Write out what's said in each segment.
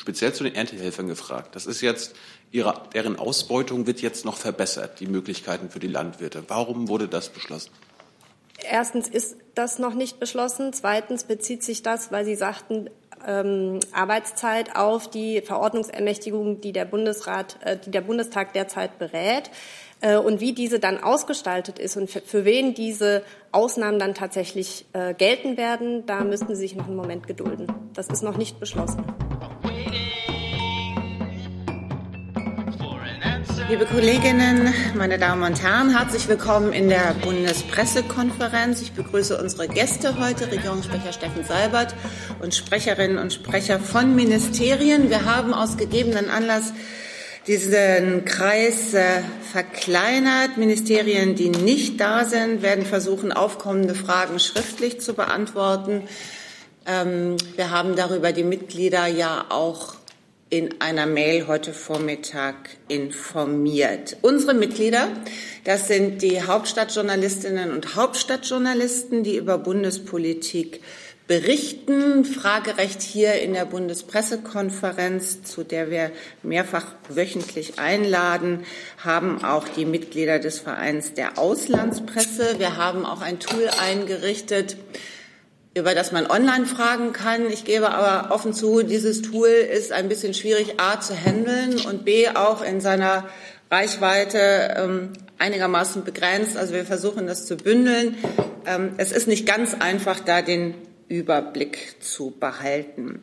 speziell zu den Erntehelfern gefragt. Das ist jetzt ihre, deren Ausbeutung wird jetzt noch verbessert, die Möglichkeiten für die Landwirte. Warum wurde das beschlossen? Erstens ist das noch nicht beschlossen. Zweitens bezieht sich das, weil Sie sagten, ähm, Arbeitszeit auf die Verordnungsermächtigung, die der Bundesrat, äh, die der Bundestag derzeit berät. Äh, und wie diese dann ausgestaltet ist und für, für wen diese Ausnahmen dann tatsächlich äh, gelten werden, da müssten Sie sich noch einen Moment gedulden. Das ist noch nicht beschlossen. Liebe Kolleginnen, meine Damen und Herren, herzlich willkommen in der Bundespressekonferenz. Ich begrüße unsere Gäste heute, Regierungssprecher Steffen Seibert und Sprecherinnen und Sprecher von Ministerien. Wir haben aus gegebenen Anlass diesen Kreis äh, verkleinert. Ministerien, die nicht da sind, werden versuchen, aufkommende Fragen schriftlich zu beantworten. Ähm, wir haben darüber die Mitglieder ja auch in einer Mail heute Vormittag informiert. Unsere Mitglieder, das sind die Hauptstadtjournalistinnen und Hauptstadtjournalisten, die über Bundespolitik berichten. Fragerecht hier in der Bundespressekonferenz, zu der wir mehrfach wöchentlich einladen, haben auch die Mitglieder des Vereins der Auslandspresse. Wir haben auch ein Tool eingerichtet, über das man online fragen kann. Ich gebe aber offen zu, dieses Tool ist ein bisschen schwierig, a, zu handeln und b, auch in seiner Reichweite ähm, einigermaßen begrenzt. Also wir versuchen das zu bündeln. Ähm, es ist nicht ganz einfach, da den Überblick zu behalten.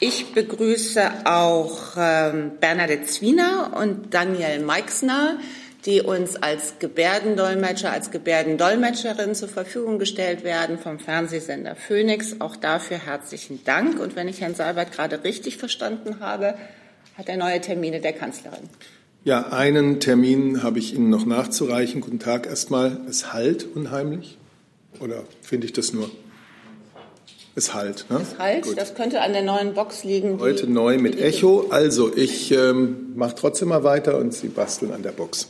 Ich begrüße auch ähm, Bernadette Zwiener und Daniel Meixner, die uns als Gebärdendolmetscher, als Gebärdendolmetscherin zur Verfügung gestellt werden vom Fernsehsender Phoenix. Auch dafür herzlichen Dank. Und wenn ich Herrn Seibert gerade richtig verstanden habe, hat er neue Termine der Kanzlerin. Ja, einen Termin habe ich Ihnen noch nachzureichen. Guten Tag erstmal. Es halt unheimlich. Oder finde ich das nur? Es halt. Ne? Es halt, Gut. das könnte an der neuen Box liegen. Heute neu mit Echo. Also ich ähm, mache trotzdem mal weiter und Sie basteln an der Box.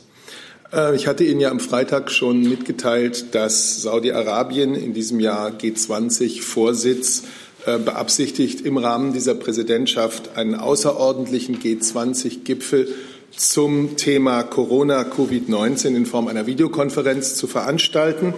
Äh, ich hatte Ihnen ja am Freitag schon mitgeteilt, dass Saudi-Arabien in diesem Jahr G20-Vorsitz äh, beabsichtigt, im Rahmen dieser Präsidentschaft einen außerordentlichen G20-Gipfel zum Thema Corona Covid-19 in Form einer Videokonferenz zu veranstalten.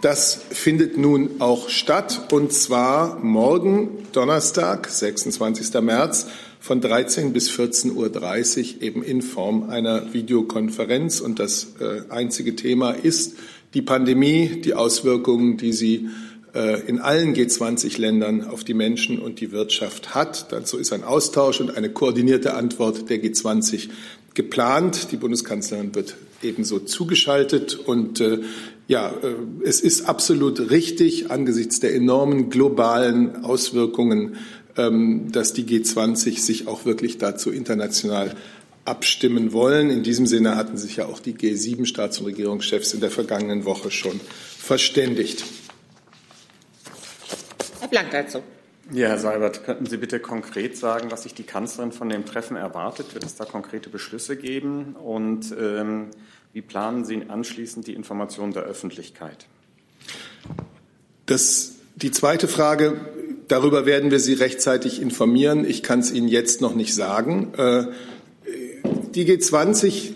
Das findet nun auch statt, und zwar morgen, Donnerstag, 26. März, von 13 bis 14.30 Uhr eben in Form einer Videokonferenz. Und das äh, einzige Thema ist die Pandemie, die Auswirkungen, die sie äh, in allen G20-Ländern auf die Menschen und die Wirtschaft hat. Dazu ist ein Austausch und eine koordinierte Antwort der G20 geplant. Die Bundeskanzlerin wird ebenso zugeschaltet. Und äh, ja, äh, es ist absolut richtig angesichts der enormen globalen Auswirkungen, ähm, dass die G20 sich auch wirklich dazu international abstimmen wollen. In diesem Sinne hatten sich ja auch die G7-Staats- und Regierungschefs in der vergangenen Woche schon verständigt. Herr Blank dazu. Ja, Herr Seibert, könnten Sie bitte konkret sagen, was sich die Kanzlerin von dem Treffen erwartet? Wird es da konkrete Beschlüsse geben? Und ähm, wie planen Sie anschließend die Information der Öffentlichkeit? Das, die zweite Frage, darüber werden wir Sie rechtzeitig informieren. Ich kann es Ihnen jetzt noch nicht sagen. Äh, die G20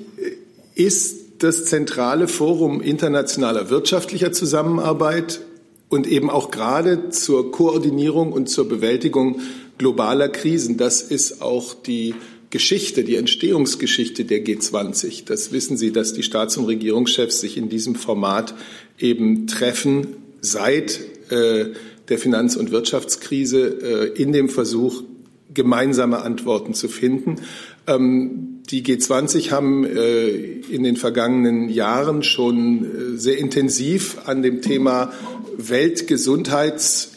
ist das zentrale Forum internationaler wirtschaftlicher Zusammenarbeit und eben auch gerade zur Koordinierung und zur Bewältigung globaler Krisen. Das ist auch die Geschichte, die Entstehungsgeschichte der G20. Das wissen Sie, dass die Staats- und Regierungschefs sich in diesem Format eben treffen seit äh, der Finanz- und Wirtschaftskrise äh, in dem Versuch, gemeinsame Antworten zu finden. Ähm, die G20 haben äh, in den vergangenen Jahren schon äh, sehr intensiv an dem Thema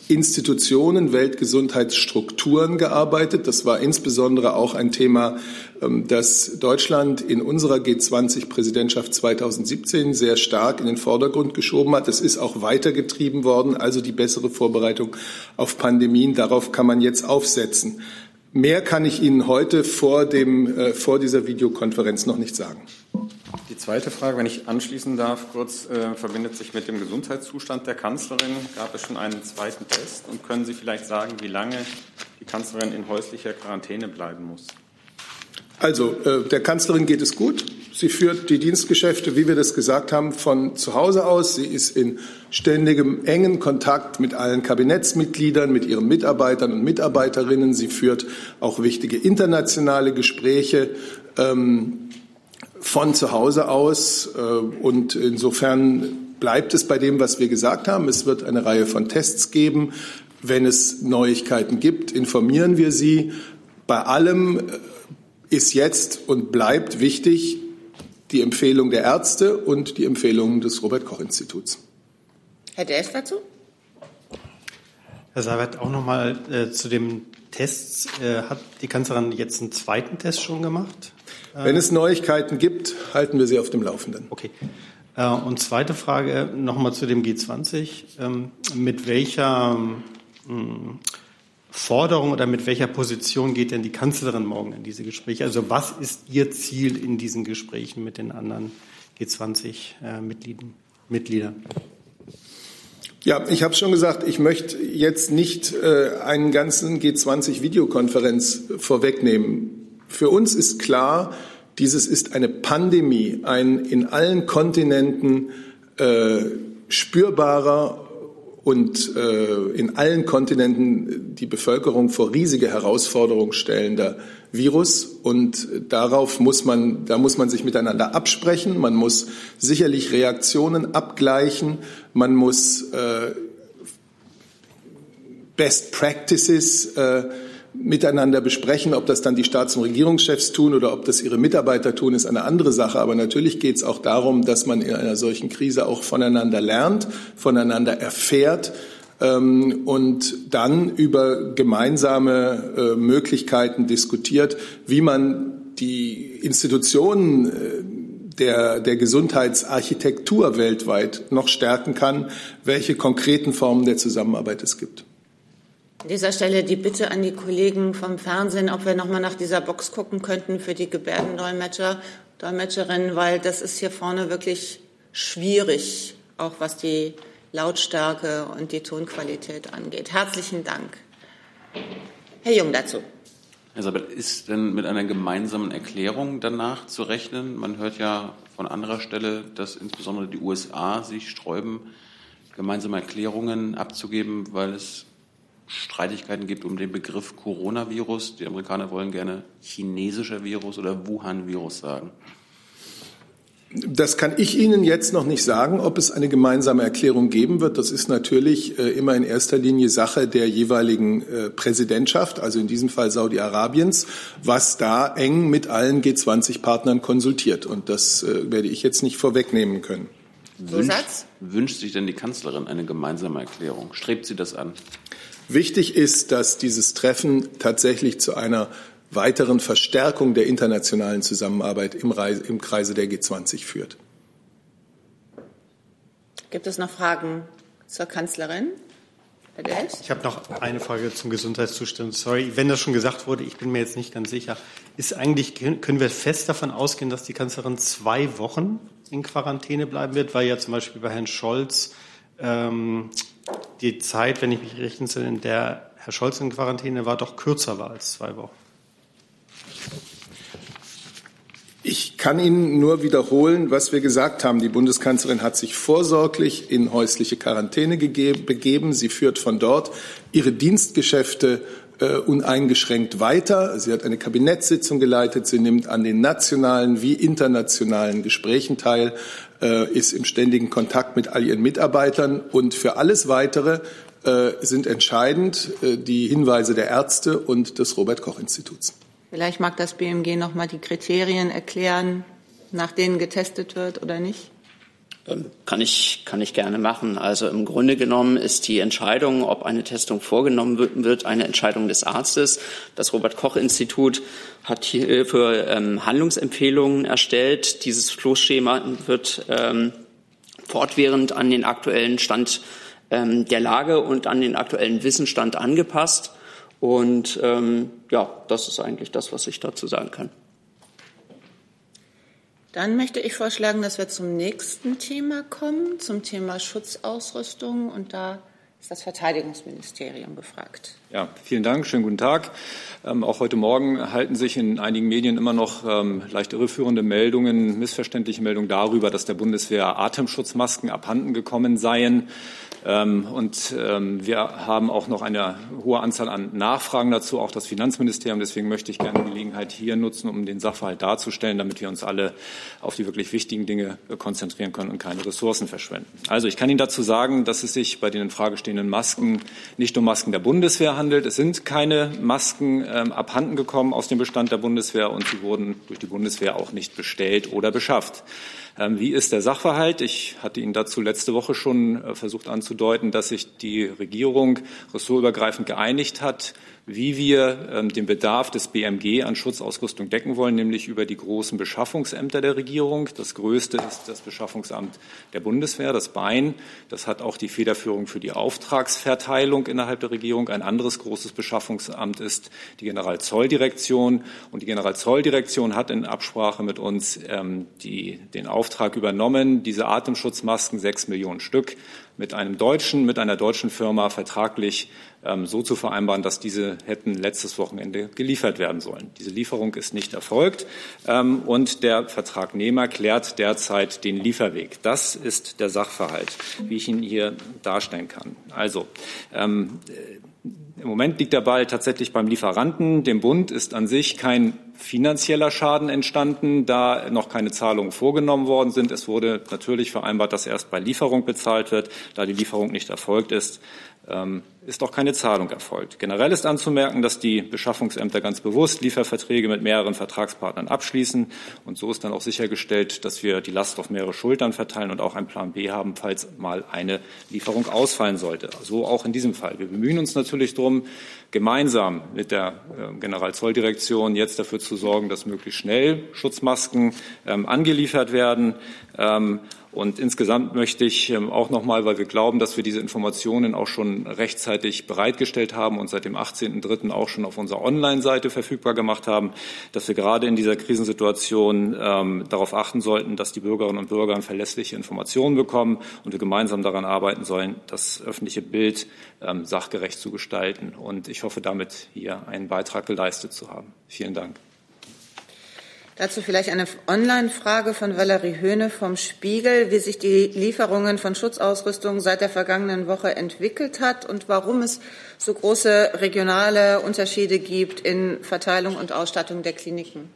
Weltgesundheitsinstitutionen, Weltgesundheitsstrukturen gearbeitet. Das war insbesondere auch ein Thema, ähm, das Deutschland in unserer G20-Präsidentschaft 2017 sehr stark in den Vordergrund geschoben hat. Es ist auch weitergetrieben worden, also die bessere Vorbereitung auf Pandemien. Darauf kann man jetzt aufsetzen. Mehr kann ich Ihnen heute vor, dem, äh, vor dieser Videokonferenz noch nicht sagen. Die zweite Frage, wenn ich anschließen darf, kurz äh, verbindet sich mit dem Gesundheitszustand der Kanzlerin. Gab es schon einen zweiten Test? Und können Sie vielleicht sagen, wie lange die Kanzlerin in häuslicher Quarantäne bleiben muss? Also, äh, der Kanzlerin geht es gut. Sie führt die Dienstgeschäfte, wie wir das gesagt haben, von zu Hause aus. Sie ist in ständigem, engen Kontakt mit allen Kabinettsmitgliedern, mit ihren Mitarbeitern und Mitarbeiterinnen. Sie führt auch wichtige internationale Gespräche ähm, von zu Hause aus. Äh, und insofern bleibt es bei dem, was wir gesagt haben. Es wird eine Reihe von Tests geben. Wenn es Neuigkeiten gibt, informieren wir Sie. Bei allem äh, ist jetzt und bleibt wichtig die Empfehlung der Ärzte und die Empfehlungen des Robert Koch Instituts. Herr Delf dazu? Herr Seibert, auch noch mal äh, zu dem Test. Äh, hat die Kanzlerin jetzt einen zweiten Test schon gemacht? Äh, Wenn es Neuigkeiten gibt, halten wir Sie auf dem Laufenden. Okay. Äh, und zweite Frage noch mal zu dem G20. Ähm, mit welcher ähm, Forderung oder mit welcher Position geht denn die Kanzlerin morgen in diese Gespräche? Also was ist Ihr Ziel in diesen Gesprächen mit den anderen G20-Mitgliedern? Ja, ich habe schon gesagt, ich möchte jetzt nicht äh, einen ganzen G20-Videokonferenz vorwegnehmen. Für uns ist klar, dieses ist eine Pandemie, ein in allen Kontinenten äh, spürbarer und äh, in allen Kontinenten die Bevölkerung vor riesige Herausforderungen stellender Virus. Und darauf muss man, da muss man sich miteinander absprechen. Man muss sicherlich Reaktionen abgleichen. Man muss äh, Best Practices äh, miteinander besprechen. Ob das dann die Staats- und Regierungschefs tun oder ob das ihre Mitarbeiter tun, ist eine andere Sache. Aber natürlich geht es auch darum, dass man in einer solchen Krise auch voneinander lernt, voneinander erfährt ähm, und dann über gemeinsame äh, Möglichkeiten diskutiert, wie man die Institutionen äh, der, der Gesundheitsarchitektur weltweit noch stärken kann, welche konkreten Formen der Zusammenarbeit es gibt. An dieser Stelle die Bitte an die Kollegen vom Fernsehen, ob wir noch mal nach dieser Box gucken könnten für die Gebärdendolmetscher, Dolmetscherinnen, weil das ist hier vorne wirklich schwierig, auch was die Lautstärke und die Tonqualität angeht. Herzlichen Dank. Herr Jung dazu. Herr Sabet, ist denn mit einer gemeinsamen Erklärung danach zu rechnen? Man hört ja von anderer Stelle, dass insbesondere die USA sich sträuben, gemeinsame Erklärungen abzugeben, weil es Streitigkeiten gibt um den Begriff Coronavirus. Die Amerikaner wollen gerne chinesischer Virus oder Wuhan-Virus sagen. Das kann ich Ihnen jetzt noch nicht sagen, ob es eine gemeinsame Erklärung geben wird. Das ist natürlich äh, immer in erster Linie Sache der jeweiligen äh, Präsidentschaft, also in diesem Fall Saudi-Arabiens, was da eng mit allen G20-Partnern konsultiert. Und das äh, werde ich jetzt nicht vorwegnehmen können. Wünscht, wünscht sich denn die Kanzlerin eine gemeinsame Erklärung? Strebt sie das an? Wichtig ist, dass dieses Treffen tatsächlich zu einer weiteren Verstärkung der internationalen Zusammenarbeit im, Reise, im Kreise der G20 führt. Gibt es noch Fragen zur Kanzlerin? Ich habe noch eine Frage zum Gesundheitszustand. Sorry, wenn das schon gesagt wurde, ich bin mir jetzt nicht ganz sicher. Ist eigentlich, können wir fest davon ausgehen, dass die Kanzlerin zwei Wochen in Quarantäne bleiben wird, weil ja zum Beispiel bei Herrn Scholz ähm, die Zeit, wenn ich mich recht entsinne, in der Herr Scholz in Quarantäne war, doch kürzer war als zwei Wochen. Ich kann Ihnen nur wiederholen, was wir gesagt haben. Die Bundeskanzlerin hat sich vorsorglich in häusliche Quarantäne begeben. Sie führt von dort ihre Dienstgeschäfte äh, uneingeschränkt weiter. Sie hat eine Kabinettssitzung geleitet. Sie nimmt an den nationalen wie internationalen Gesprächen teil, äh, ist im ständigen Kontakt mit all ihren Mitarbeitern. Und für alles Weitere äh, sind entscheidend äh, die Hinweise der Ärzte und des Robert Koch Instituts. Vielleicht mag das BMG noch mal die Kriterien erklären, nach denen getestet wird oder nicht. Ähm, kann ich, kann ich gerne machen. Also im Grunde genommen ist die Entscheidung, ob eine Testung vorgenommen wird, eine Entscheidung des Arztes. Das Robert-Koch-Institut hat hierfür ähm, Handlungsempfehlungen erstellt. Dieses Floßschema wird ähm, fortwährend an den aktuellen Stand ähm, der Lage und an den aktuellen Wissensstand angepasst. Und ähm, ja, das ist eigentlich das, was ich dazu sagen kann. Dann möchte ich vorschlagen, dass wir zum nächsten Thema kommen, zum Thema Schutzausrüstung. Und da ist das Verteidigungsministerium gefragt. Ja, vielen Dank. Schönen guten Tag. Ähm, auch heute Morgen halten sich in einigen Medien immer noch ähm, leicht irreführende Meldungen, missverständliche Meldungen darüber, dass der Bundeswehr Atemschutzmasken abhanden gekommen seien. Ähm, und ähm, wir haben auch noch eine hohe Anzahl an Nachfragen dazu, auch das Finanzministerium. Deswegen möchte ich gerne die Gelegenheit hier nutzen, um den Sachverhalt darzustellen, damit wir uns alle auf die wirklich wichtigen Dinge konzentrieren können und keine Ressourcen verschwenden. Also ich kann Ihnen dazu sagen, dass es sich bei den in Frage stehenden Masken nicht um Masken der Bundeswehr handelt. Es sind keine Masken ähm, abhanden gekommen aus dem Bestand der Bundeswehr und sie wurden durch die Bundeswehr auch nicht bestellt oder beschafft. Ähm, wie ist der Sachverhalt? Ich hatte Ihnen dazu letzte Woche schon äh, versucht anzudeuten, dass sich die Regierung ressortübergreifend geeinigt hat, wie wir ähm, den Bedarf des BMG an Schutzausrüstung decken wollen, nämlich über die großen Beschaffungsämter der Regierung. Das größte ist das Beschaffungsamt der Bundeswehr, das BEIN. Das hat auch die Federführung für die Auftragsverteilung innerhalb der Regierung. Ein anderes großes Beschaffungsamt ist die Generalzolldirektion. Und die Generalzolldirektion hat in Absprache mit uns ähm, die, den Auftrag übernommen, diese Atemschutzmasken, sechs Millionen Stück, mit einem deutschen, mit einer deutschen Firma vertraglich so zu vereinbaren, dass diese hätten letztes Wochenende geliefert werden sollen. Diese Lieferung ist nicht erfolgt ähm, und der Vertragnehmer klärt derzeit den Lieferweg. Das ist der Sachverhalt, wie ich ihn hier darstellen kann. Also ähm, im Moment liegt der Ball tatsächlich beim Lieferanten. Dem Bund ist an sich kein finanzieller Schaden entstanden, da noch keine Zahlungen vorgenommen worden sind. Es wurde natürlich vereinbart, dass erst bei Lieferung bezahlt wird. Da die Lieferung nicht erfolgt ist, ähm, ist auch keine Zahlung erfolgt. Generell ist anzumerken, dass die Beschaffungsämter ganz bewusst Lieferverträge mit mehreren Vertragspartnern abschließen. Und so ist dann auch sichergestellt, dass wir die Last auf mehrere Schultern verteilen und auch einen Plan B haben, falls mal eine Lieferung ausfallen sollte. So auch in diesem Fall. Wir bemühen uns natürlich darum, gemeinsam mit der ähm, Generalzolldirektion jetzt dafür zu sorgen, dass möglichst schnell Schutzmasken ähm, angeliefert werden. Und insgesamt möchte ich ähm, auch noch mal, weil wir glauben, dass wir diese Informationen auch schon rechtzeitig bereitgestellt haben und seit dem 18.03. auch schon auf unserer Online-Seite verfügbar gemacht haben, dass wir gerade in dieser Krisensituation ähm, darauf achten sollten, dass die Bürgerinnen und Bürger verlässliche Informationen bekommen und wir gemeinsam daran arbeiten sollen, das öffentliche Bild ähm, sachgerecht zu gestalten. Und ich hoffe, damit hier einen Beitrag geleistet zu haben. Vielen Dank. Dazu vielleicht eine Online-Frage von Valerie Höhne vom Spiegel, wie sich die Lieferungen von Schutzausrüstung seit der vergangenen Woche entwickelt hat und warum es so große regionale Unterschiede gibt in Verteilung und Ausstattung der Kliniken.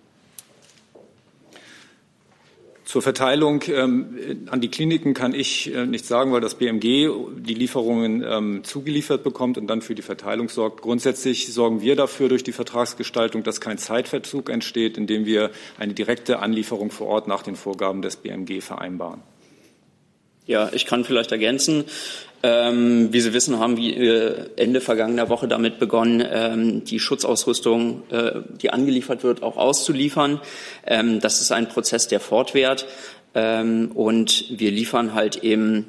Zur Verteilung ähm, an die Kliniken kann ich äh, nichts sagen, weil das BMG die Lieferungen ähm, zugeliefert bekommt und dann für die Verteilung sorgt. Grundsätzlich sorgen wir dafür durch die Vertragsgestaltung, dass kein Zeitverzug entsteht, indem wir eine direkte Anlieferung vor Ort nach den Vorgaben des BMG vereinbaren. Ja, ich kann vielleicht ergänzen. Ähm, wie Sie wissen, haben wir Ende vergangener Woche damit begonnen, ähm, die Schutzausrüstung, äh, die angeliefert wird, auch auszuliefern. Ähm, das ist ein Prozess, der fortwährt. Ähm, und wir liefern halt eben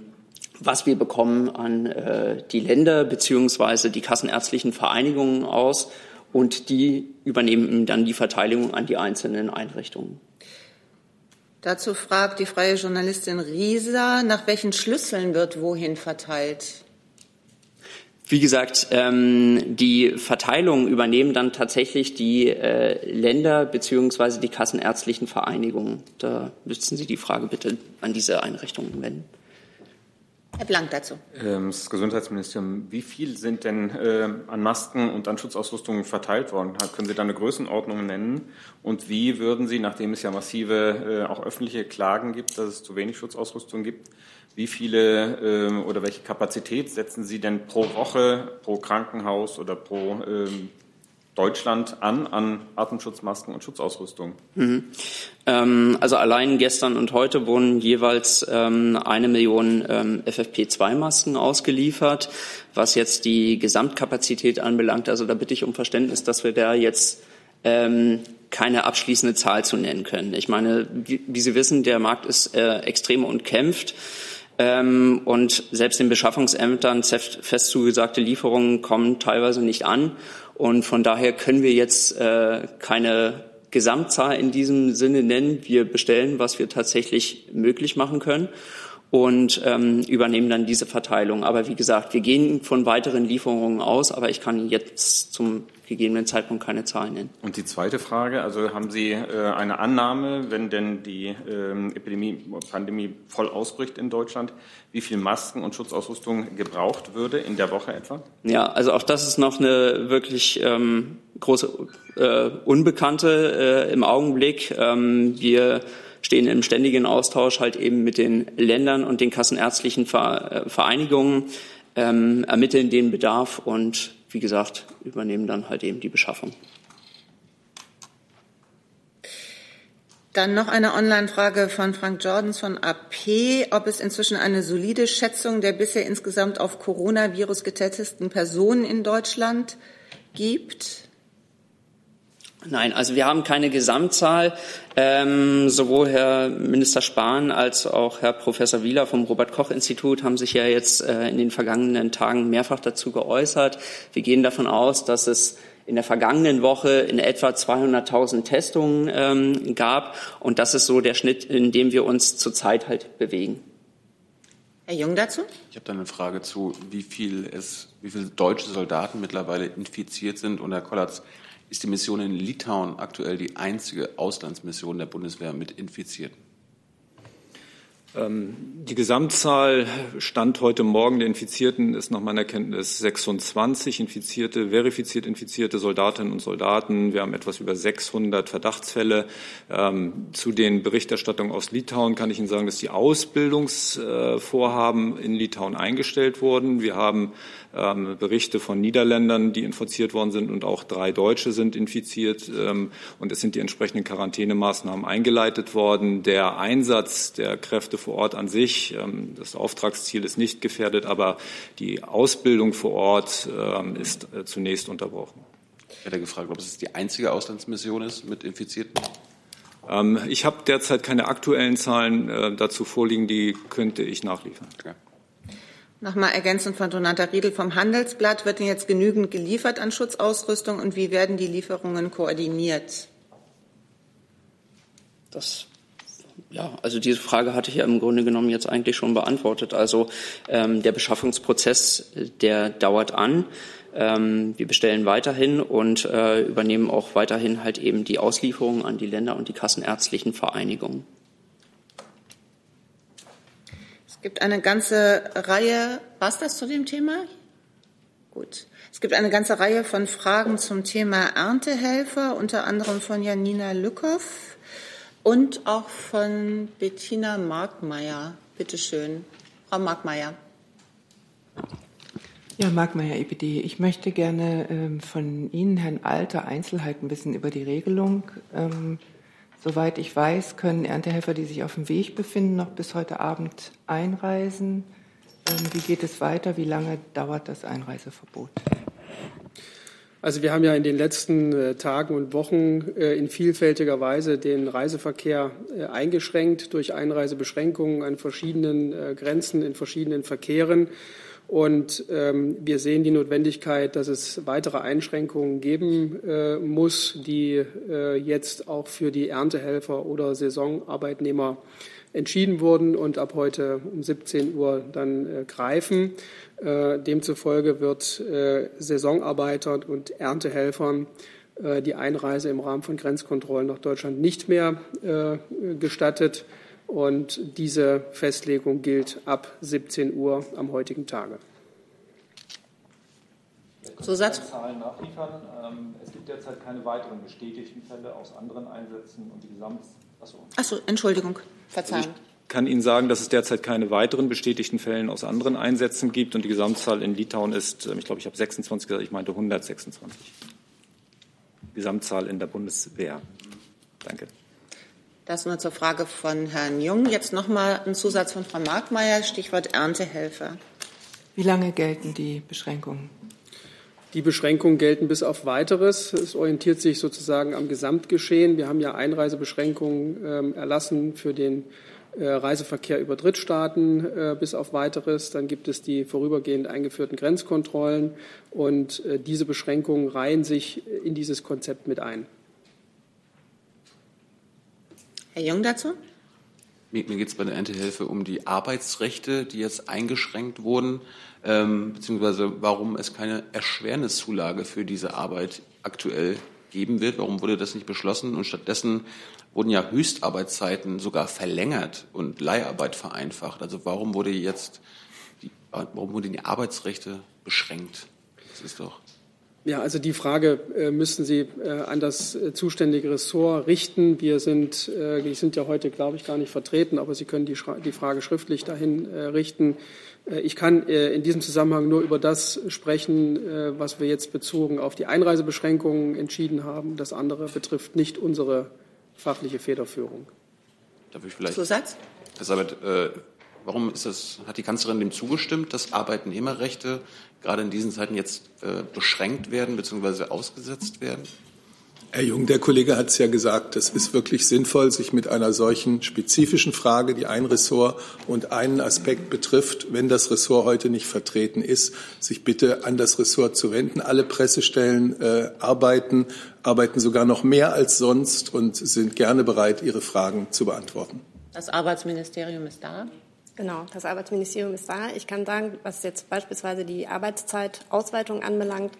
was wir bekommen an äh, die Länder beziehungsweise die kassenärztlichen Vereinigungen aus und die übernehmen dann die Verteilung an die einzelnen Einrichtungen. Dazu fragt die freie Journalistin Rieser, nach welchen Schlüsseln wird wohin verteilt? Wie gesagt, ähm, die Verteilung übernehmen dann tatsächlich die äh, Länder beziehungsweise die kassenärztlichen Vereinigungen. Da müssten Sie die Frage bitte an diese Einrichtungen wenden. Herr Blank dazu. Ähm, das Gesundheitsministerium, wie viel sind denn äh, an Masken und an Schutzausrüstungen verteilt worden? Können Sie da eine Größenordnung nennen? Und wie würden Sie, nachdem es ja massive äh, auch öffentliche Klagen gibt, dass es zu wenig Schutzausrüstung gibt, wie viele ähm, oder welche Kapazität setzen Sie denn pro Woche, pro Krankenhaus oder pro ähm, Deutschland an an Atemschutzmasken und Schutzausrüstung? Mhm. Ähm, also allein gestern und heute wurden jeweils ähm, eine Million ähm, FFP2-Masken ausgeliefert. Was jetzt die Gesamtkapazität anbelangt, also da bitte ich um Verständnis, dass wir da jetzt ähm, keine abschließende Zahl zu nennen können. Ich meine, wie, wie Sie wissen, der Markt ist äh, extrem und kämpft. Ähm, und selbst den Beschaffungsämtern fest zugesagte Lieferungen kommen teilweise nicht an. Und von daher können wir jetzt äh, keine Gesamtzahl in diesem Sinne nennen. Wir bestellen, was wir tatsächlich möglich machen können und ähm, übernehmen dann diese Verteilung. Aber wie gesagt, wir gehen von weiteren Lieferungen aus, aber ich kann jetzt zum gegebenen Zeitpunkt keine Zahlen nennen. Und die zweite Frage, also haben Sie äh, eine Annahme, wenn denn die ähm, Epidemie, Pandemie voll ausbricht in Deutschland, wie viel Masken und Schutzausrüstung gebraucht würde in der Woche etwa? Ja, also auch das ist noch eine wirklich ähm, große äh, Unbekannte äh, im Augenblick. Ähm, wir stehen im ständigen Austausch halt eben mit den Ländern und den kassenärztlichen äh, Vereinigungen, ähm, ermitteln den Bedarf und wie gesagt, übernehmen dann halt eben die Beschaffung. Dann noch eine Online-Frage von Frank Jordans von AP, ob es inzwischen eine solide Schätzung der bisher insgesamt auf Coronavirus getesteten Personen in Deutschland gibt. Nein, also wir haben keine Gesamtzahl. Ähm, sowohl Herr Minister Spahn als auch Herr Professor Wieler vom Robert-Koch-Institut haben sich ja jetzt äh, in den vergangenen Tagen mehrfach dazu geäußert. Wir gehen davon aus, dass es in der vergangenen Woche in etwa 200.000 Testungen ähm, gab. Und das ist so der Schnitt, in dem wir uns zurzeit halt bewegen. Herr Jung dazu? Ich habe da eine Frage zu, wie viel es, wie viele deutsche Soldaten mittlerweile infiziert sind. Und Herr Kollatz, ist die Mission in Litauen aktuell die einzige Auslandsmission der Bundeswehr mit Infizierten. Ähm, die Gesamtzahl Stand heute Morgen der Infizierten ist nach meiner Kenntnis 26 infizierte, verifiziert infizierte Soldatinnen und Soldaten. Wir haben etwas über 600 Verdachtsfälle. Ähm, zu den Berichterstattungen aus Litauen kann ich Ihnen sagen, dass die Ausbildungsvorhaben in Litauen eingestellt wurden. Wir haben ähm, Berichte von Niederländern, die infiziert worden sind und auch drei Deutsche sind infiziert. und es sind die entsprechenden Quarantänemaßnahmen eingeleitet worden. Der Einsatz der Kräfte vor Ort an sich. Ähm, das Auftragsziel ist nicht gefährdet, aber die Ausbildung vor Ort ähm, ist äh, zunächst unterbrochen. Ich hätte gefragt, ob es die einzige Auslandsmission ist mit Infizierten. Ähm, ich habe derzeit keine aktuellen Zahlen äh, dazu vorliegen, die könnte ich nachliefern. Okay. Nochmal ergänzend von Donata Riedel vom Handelsblatt. Wird denn jetzt genügend geliefert an Schutzausrüstung und wie werden die Lieferungen koordiniert? Das ja, also diese Frage hatte ich ja im Grunde genommen jetzt eigentlich schon beantwortet. Also ähm, der Beschaffungsprozess, der dauert an. Ähm, wir bestellen weiterhin und äh, übernehmen auch weiterhin halt eben die Auslieferungen an die Länder und die kassenärztlichen Vereinigungen. Es gibt eine ganze Reihe, was das zu dem Thema? Gut. Es gibt eine ganze Reihe von Fragen zum Thema Erntehelfer, unter anderem von Janina Lückhoff. Und auch von Bettina Markmeier. Bitte schön. Frau Markmeier. Ja, Markmeier, EPD. Ich möchte gerne ähm, von Ihnen, Herrn Alter, Einzelheiten wissen über die Regelung. Ähm, soweit ich weiß, können Erntehelfer, die sich auf dem Weg befinden, noch bis heute Abend einreisen. Ähm, wie geht es weiter? Wie lange dauert das Einreiseverbot? Also wir haben ja in den letzten äh, Tagen und Wochen äh, in vielfältiger Weise den Reiseverkehr äh, eingeschränkt durch Einreisebeschränkungen an verschiedenen Grenzen in verschiedenen Verkehren. Und ähm, wir sehen die Notwendigkeit, dass es weitere Einschränkungen geben muss, die jetzt auch für die Erntehelfer oder Saisonarbeitnehmer entschieden wurden und ab heute um 17 Uhr dann äh, greifen. Äh, demzufolge wird äh, Saisonarbeitern und Erntehelfern äh, die Einreise im Rahmen von Grenzkontrollen nach Deutschland nicht mehr äh, gestattet. Und diese Festlegung gilt ab 17 Uhr am heutigen Tage. Zusatz? Zahlen nachliefern. Ähm, es gibt derzeit keine weiteren bestätigten Fälle aus anderen Einsätzen und die Gesamt Achso. Entschuldigung, Verzeihung. Also ich kann Ihnen sagen, dass es derzeit keine weiteren bestätigten Fällen aus anderen Einsätzen gibt und die Gesamtzahl in Litauen ist, ähm, ich glaube, ich habe 26 gesagt, ich meinte 126. Gesamtzahl in der Bundeswehr. Danke. Das nur zur Frage von Herrn Jung. Jetzt noch mal ein Zusatz von Frau Markmeier, Stichwort Erntehelfer. Wie lange gelten die Beschränkungen? Die Beschränkungen gelten bis auf weiteres. Es orientiert sich sozusagen am Gesamtgeschehen. Wir haben ja Einreisebeschränkungen ähm, erlassen für den äh, Reiseverkehr über Drittstaaten äh, bis auf weiteres. Dann gibt es die vorübergehend eingeführten Grenzkontrollen und äh, diese Beschränkungen reihen sich in dieses Konzept mit ein. Herr Jung dazu? Mir, mir geht es bei der Erntehelfer um die Arbeitsrechte, die jetzt eingeschränkt wurden, ähm, beziehungsweise warum es keine Erschwerniszulage für diese Arbeit aktuell geben wird. Warum wurde das nicht beschlossen? Und stattdessen wurden ja Höchstarbeitszeiten sogar verlängert und Leiharbeit vereinfacht. Also warum wurde jetzt die, warum wurden die Arbeitsrechte beschränkt? Das ist doch ja, also die Frage äh, müssten Sie äh, an das äh, zuständige Ressort richten. Wir sind, äh, die sind ja heute, glaube ich, gar nicht vertreten, aber Sie können die, die Frage schriftlich dahin äh, richten. Äh, ich kann in diesem Zusammenhang nur über das sprechen, was wir jetzt bezogen auf die Einreisebeschränkungen entschieden haben. Das andere betrifft nicht unsere fachliche Federführung. Darf ich vielleicht? Zusatz? Herr Sabat, warum ist das, hat die Kanzlerin dem zugestimmt, dass Arbeitnehmerrechte gerade in diesen Zeiten jetzt äh, beschränkt werden bzw. ausgesetzt werden? Herr Jung, der Kollege hat es ja gesagt, es ist wirklich sinnvoll, sich mit einer solchen spezifischen Frage, die ein Ressort und einen Aspekt betrifft, wenn das Ressort heute nicht vertreten ist, sich bitte an das Ressort zu wenden. Alle Pressestellen äh, arbeiten, arbeiten sogar noch mehr als sonst und sind gerne bereit, Ihre Fragen zu beantworten. Das Arbeitsministerium ist da. Genau, das Arbeitsministerium ist da. Ich kann sagen, was jetzt beispielsweise die Arbeitszeitausweitung anbelangt,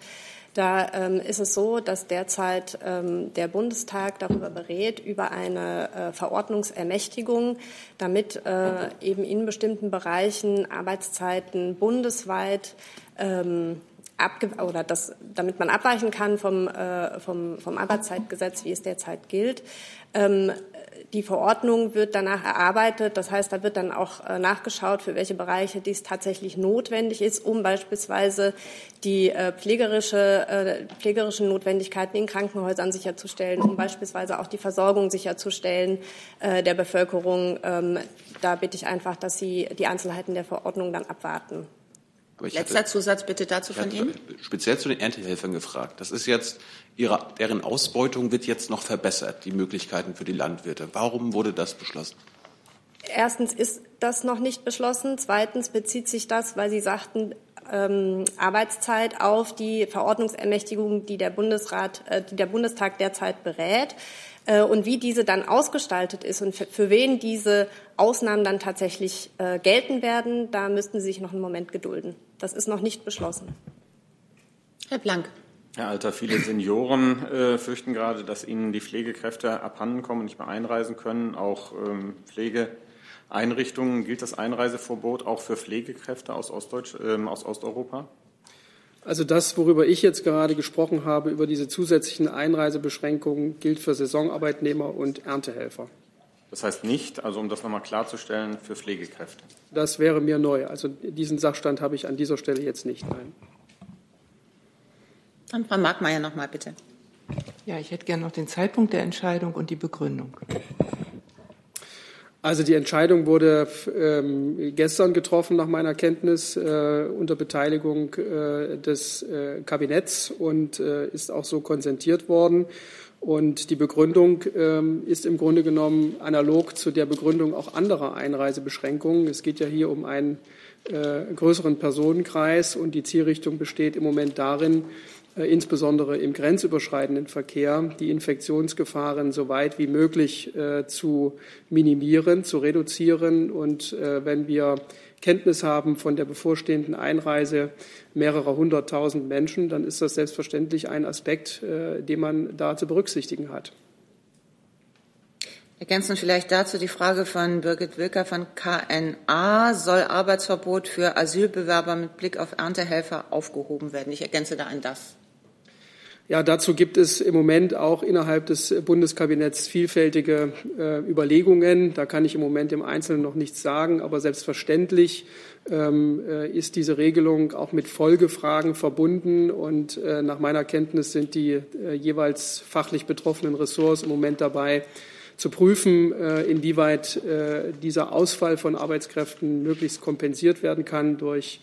da ähm, ist es so, dass derzeit ähm, der Bundestag darüber berät, über eine äh, Verordnungsermächtigung, damit äh, eben in bestimmten Bereichen Arbeitszeiten bundesweit ähm, oder das, damit man abweichen kann vom, äh, vom, vom Arbeitszeitgesetz, wie es derzeit gilt. Ähm, die Verordnung wird danach erarbeitet. Das heißt, da wird dann auch äh, nachgeschaut, für welche Bereiche dies tatsächlich notwendig ist, um beispielsweise die äh, pflegerische, äh, pflegerischen Notwendigkeiten in Krankenhäusern sicherzustellen, um beispielsweise auch die Versorgung sicherzustellen der Bevölkerung. Ähm, da bitte ich einfach, dass Sie die Einzelheiten der Verordnung dann abwarten. Letzter hatte, Zusatz bitte dazu von Ihnen. Speziell zu den Erntehelfern gefragt. Das ist jetzt ihre, deren Ausbeutung wird jetzt noch verbessert, die Möglichkeiten für die Landwirte. Warum wurde das beschlossen? Erstens ist das noch nicht beschlossen. Zweitens bezieht sich das, weil Sie sagten, ähm, Arbeitszeit auf die Verordnungsermächtigung, die der Bundesrat, äh, die der Bundestag derzeit berät. Äh, und wie diese dann ausgestaltet ist und für, für wen diese Ausnahmen dann tatsächlich äh, gelten werden, da müssten Sie sich noch einen Moment gedulden. Das ist noch nicht beschlossen. Herr Blank. Herr Alter, viele Senioren äh, fürchten gerade, dass ihnen die Pflegekräfte abhanden kommen und nicht mehr einreisen können. Auch ähm, Pflegeeinrichtungen gilt das Einreiseverbot auch für Pflegekräfte aus, Ostdeutsch, äh, aus Osteuropa? Also das, worüber ich jetzt gerade gesprochen habe, über diese zusätzlichen Einreisebeschränkungen, gilt für Saisonarbeitnehmer und Erntehelfer. Das heißt nicht, also um das nochmal klarzustellen, für Pflegekräfte. Das wäre mir neu. Also diesen Sachstand habe ich an dieser Stelle jetzt nicht. Nein. Dann Frau Markmeier noch mal bitte. Ja, ich hätte gerne noch den Zeitpunkt der Entscheidung und die Begründung. Also die Entscheidung wurde ähm, gestern getroffen, nach meiner Kenntnis, äh, unter Beteiligung äh, des äh, Kabinetts und äh, ist auch so konsentiert worden. Und die Begründung ähm, ist im Grunde genommen analog zu der Begründung auch anderer Einreisebeschränkungen. Es geht ja hier um einen äh, größeren Personenkreis und die Zielrichtung besteht im Moment darin, insbesondere im grenzüberschreitenden Verkehr, die Infektionsgefahren so weit wie möglich äh, zu minimieren, zu reduzieren. Und äh, wenn wir Kenntnis haben von der bevorstehenden Einreise mehrerer hunderttausend Menschen, dann ist das selbstverständlich ein Aspekt, den man da zu berücksichtigen hat. Ergänzen vielleicht dazu die Frage von Birgit Wilker von KNA. Soll Arbeitsverbot für Asylbewerber mit Blick auf Erntehelfer aufgehoben werden? Ich ergänze da an das. Ja, dazu gibt es im Moment auch innerhalb des Bundeskabinetts vielfältige äh, Überlegungen. Da kann ich im Moment im Einzelnen noch nichts sagen, aber selbstverständlich ähm, äh, ist diese Regelung auch mit Folgefragen verbunden. Und äh, nach meiner Kenntnis sind die äh, jeweils fachlich betroffenen Ressorts im Moment dabei, zu prüfen, äh, inwieweit äh, dieser Ausfall von Arbeitskräften möglichst kompensiert werden kann durch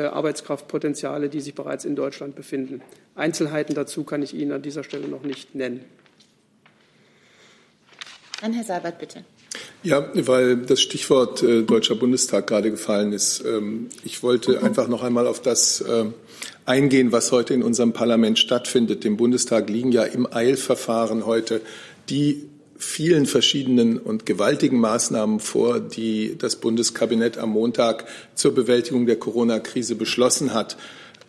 Arbeitskraftpotenziale, die sich bereits in Deutschland befinden. Einzelheiten dazu kann ich Ihnen an dieser Stelle noch nicht nennen. Dann Herr Seibert, bitte. Ja, weil das Stichwort äh, Deutscher Bundestag gerade gefallen ist. Ähm, ich wollte einfach noch einmal auf das äh, eingehen, was heute in unserem Parlament stattfindet. Dem Bundestag liegen ja im Eilverfahren heute die vielen verschiedenen und gewaltigen Maßnahmen vor, die das Bundeskabinett am Montag zur Bewältigung der Corona-Krise beschlossen hat.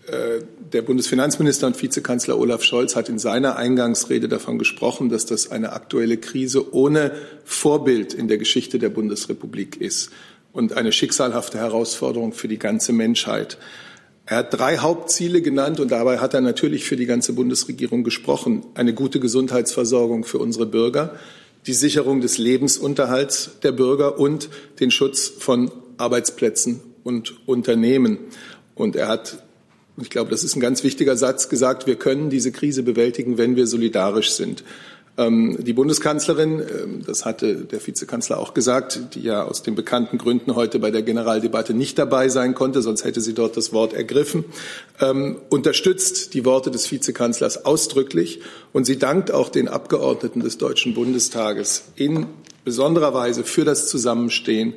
Äh, der Bundesfinanzminister und Vizekanzler Olaf Scholz hat in seiner Eingangsrede davon gesprochen, dass das eine aktuelle Krise ohne Vorbild in der Geschichte der Bundesrepublik ist und eine schicksalhafte Herausforderung für die ganze Menschheit. Er hat drei Hauptziele genannt und dabei hat er natürlich für die ganze Bundesregierung gesprochen. Eine gute Gesundheitsversorgung für unsere Bürger, die Sicherung des Lebensunterhalts der Bürger und den Schutz von Arbeitsplätzen und Unternehmen. Und er hat ich glaube, das ist ein ganz wichtiger Satz, gesagt, wir können diese Krise bewältigen, wenn wir solidarisch sind. Ähm, die Bundeskanzlerin, ähm, das hatte der Vizekanzler auch gesagt, die ja aus den bekannten Gründen heute bei der Generaldebatte nicht dabei sein konnte, sonst hätte sie dort das Wort ergriffen, ähm, unterstützt die Worte des Vizekanzlers ausdrücklich und sie dankt auch den Abgeordneten des Deutschen Bundestages in besonderer Weise für das Zusammenstehen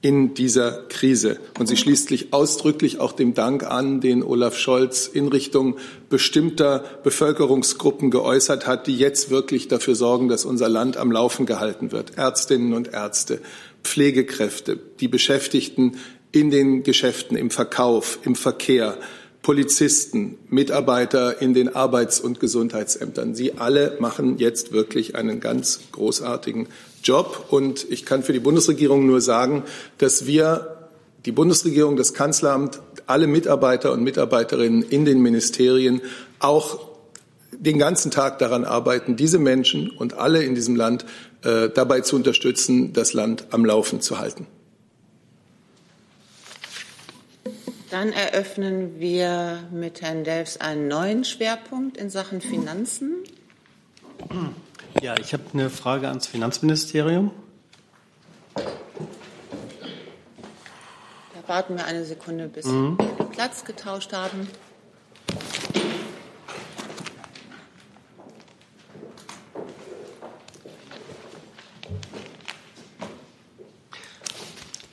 in dieser Krise. Und sie schließt sich ausdrücklich auch dem Dank an, den Olaf Scholz in Richtung bestimmter Bevölkerungsgruppen geäußert hat, die jetzt wirklich dafür sorgen, dass unser Land am Laufen gehalten wird. Ärztinnen und Ärzte, Pflegekräfte, die Beschäftigten in den Geschäften, im Verkauf, im Verkehr, Polizisten, Mitarbeiter in den Arbeits- und Gesundheitsämtern. Sie alle machen jetzt wirklich einen ganz großartigen Job. Und ich kann für die Bundesregierung nur sagen, dass wir, die Bundesregierung, das Kanzleramt, alle Mitarbeiter und Mitarbeiterinnen in den Ministerien auch den ganzen Tag daran arbeiten, diese Menschen und alle in diesem Land äh, dabei zu unterstützen, das Land am Laufen zu halten. Dann eröffnen wir mit Herrn Delfs einen neuen Schwerpunkt in Sachen Finanzen. Ja, ich habe eine Frage ans Finanzministerium. Da warten wir eine Sekunde, bis mhm. wir den Platz getauscht haben.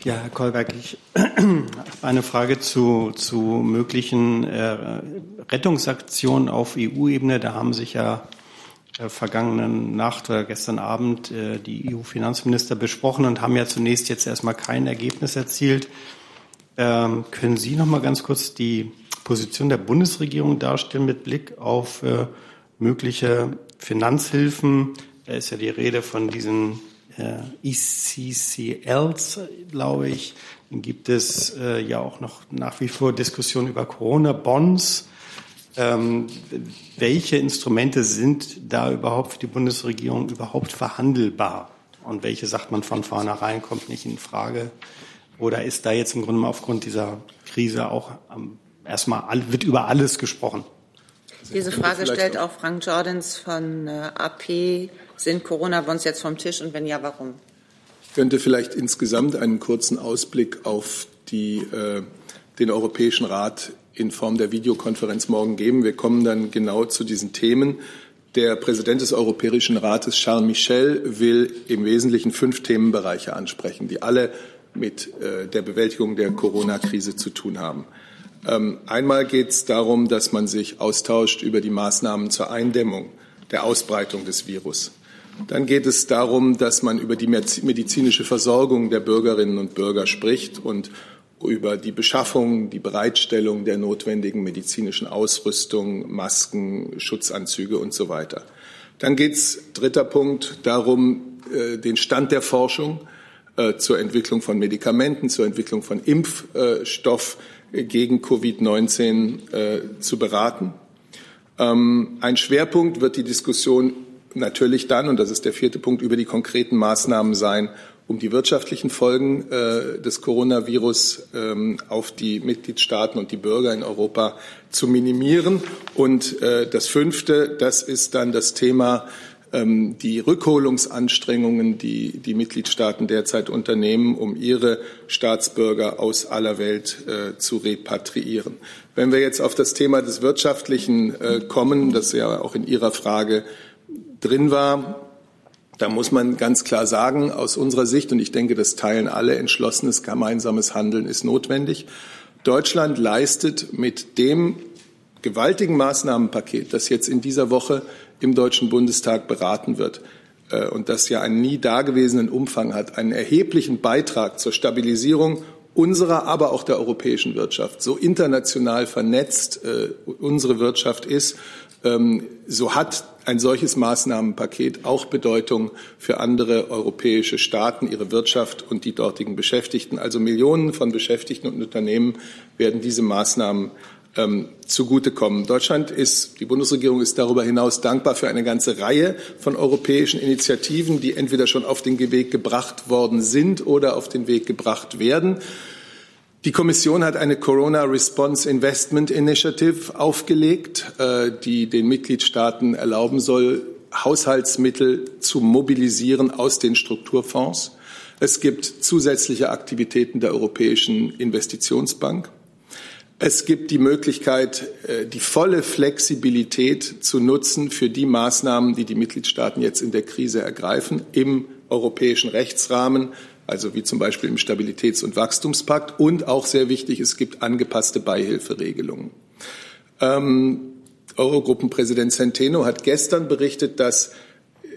Ja, Herr Kolberg, ich habe eine Frage zu, zu möglichen äh, Rettungsaktionen auf EU-Ebene. Da haben sich ja äh, vergangenen Nacht oder gestern Abend äh, die EU-Finanzminister besprochen und haben ja zunächst jetzt erstmal kein Ergebnis erzielt. Ähm, können Sie noch mal ganz kurz die Position der Bundesregierung darstellen mit Blick auf äh, mögliche Finanzhilfen? Da ist ja die Rede von diesen äh, ECCLs, glaube ich. Dann gibt es äh, ja auch noch nach wie vor Diskussionen über Corona-Bonds. Ähm, welche Instrumente sind da überhaupt für die Bundesregierung überhaupt verhandelbar? Und welche sagt man von vornherein, kommt nicht in Frage? Oder ist da jetzt im Grunde aufgrund dieser Krise auch ähm, erstmal, wird über alles gesprochen? Diese Frage stellt auch Frank Jordans von äh, AP. Sind Corona-Bonds jetzt vom Tisch und wenn ja, warum? Ich könnte vielleicht insgesamt einen kurzen Ausblick auf die, äh, den Europäischen Rat in Form der Videokonferenz morgen geben. Wir kommen dann genau zu diesen Themen. Der Präsident des Europäischen Rates, Charles Michel, will im Wesentlichen fünf Themenbereiche ansprechen, die alle mit äh, der Bewältigung der Corona-Krise zu tun haben. Ähm, einmal geht es darum, dass man sich austauscht über die Maßnahmen zur Eindämmung der Ausbreitung des Virus. Dann geht es darum, dass man über die medizinische Versorgung der Bürgerinnen und Bürger spricht und über die Beschaffung, die Bereitstellung der notwendigen medizinischen Ausrüstung, Masken, Schutzanzüge und so weiter. Dann geht es, dritter Punkt, darum, äh, den Stand der Forschung äh, zur Entwicklung von Medikamenten, zur Entwicklung von Impfstoff gegen Covid-19 äh, zu beraten. Ähm, ein Schwerpunkt wird die Diskussion natürlich dann, und das ist der vierte Punkt, über die konkreten Maßnahmen sein, um die wirtschaftlichen Folgen äh, des Coronavirus ähm, auf die Mitgliedstaaten und die Bürger in Europa zu minimieren. Und äh, das Fünfte, das ist dann das Thema ähm, die Rückholungsanstrengungen, die die Mitgliedstaaten derzeit unternehmen, um ihre Staatsbürger aus aller Welt äh, zu repatriieren. Wenn wir jetzt auf das Thema des Wirtschaftlichen äh, kommen, das ja auch in Ihrer Frage drin war, da muss man ganz klar sagen, aus unserer Sicht, und ich denke, das teilen alle, entschlossenes gemeinsames Handeln ist notwendig. Deutschland leistet mit dem gewaltigen Maßnahmenpaket, das jetzt in dieser Woche im Deutschen Bundestag beraten wird äh, und das ja einen nie dagewesenen Umfang hat, einen erheblichen Beitrag zur Stabilisierung unserer, aber auch der europäischen Wirtschaft. So international vernetzt äh, unsere Wirtschaft ist, ähm, so hat ein solches Maßnahmenpaket auch Bedeutung für andere europäische Staaten, ihre Wirtschaft und die dortigen Beschäftigten. Also Millionen von Beschäftigten und Unternehmen werden diese Maßnahmen ähm, zugutekommen. Deutschland ist, die Bundesregierung ist darüber hinaus dankbar für eine ganze Reihe von europäischen Initiativen, die entweder schon auf den Weg gebracht worden sind oder auf den Weg gebracht werden. Die Kommission hat eine Corona Response Investment Initiative aufgelegt, äh, die den Mitgliedstaaten erlauben soll, Haushaltsmittel zu mobilisieren aus den Strukturfonds. Es gibt zusätzliche Aktivitäten der Europäischen Investitionsbank. Es gibt die Möglichkeit, äh, die volle Flexibilität zu nutzen für die Maßnahmen, die die Mitgliedstaaten jetzt in der Krise ergreifen, im europäischen Rechtsrahmen, also wie zum Beispiel im Stabilitäts- und Wachstumspakt. Und auch sehr wichtig, es gibt angepasste Beihilferegelungen. Ähm, Eurogruppenpräsident Centeno hat gestern berichtet, dass äh,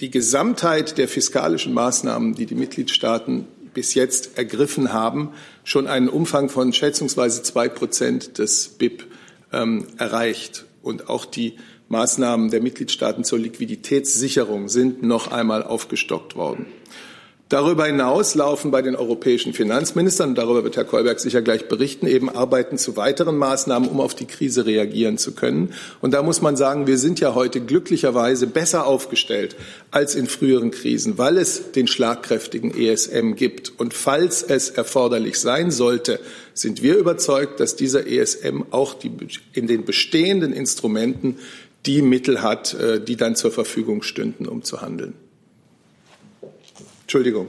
die Gesamtheit der fiskalischen Maßnahmen, die die Mitgliedstaaten bis jetzt ergriffen haben, schon einen Umfang von schätzungsweise zwei Prozent des BIP ähm, erreicht. Und auch die Maßnahmen der Mitgliedstaaten zur Liquiditätssicherung sind noch einmal aufgestockt worden. Darüber hinaus laufen bei den europäischen Finanzministern, darüber wird Herr Kolberg sicher gleich berichten, eben Arbeiten zu weiteren Maßnahmen, um auf die Krise reagieren zu können. Und da muss man sagen, wir sind ja heute glücklicherweise besser aufgestellt als in früheren Krisen, weil es den schlagkräftigen ESM gibt. Und falls es erforderlich sein sollte, sind wir überzeugt, dass dieser ESM auch die, in den bestehenden Instrumenten die Mittel hat, äh, die dann zur Verfügung stünden, um zu handeln. Entschuldigung.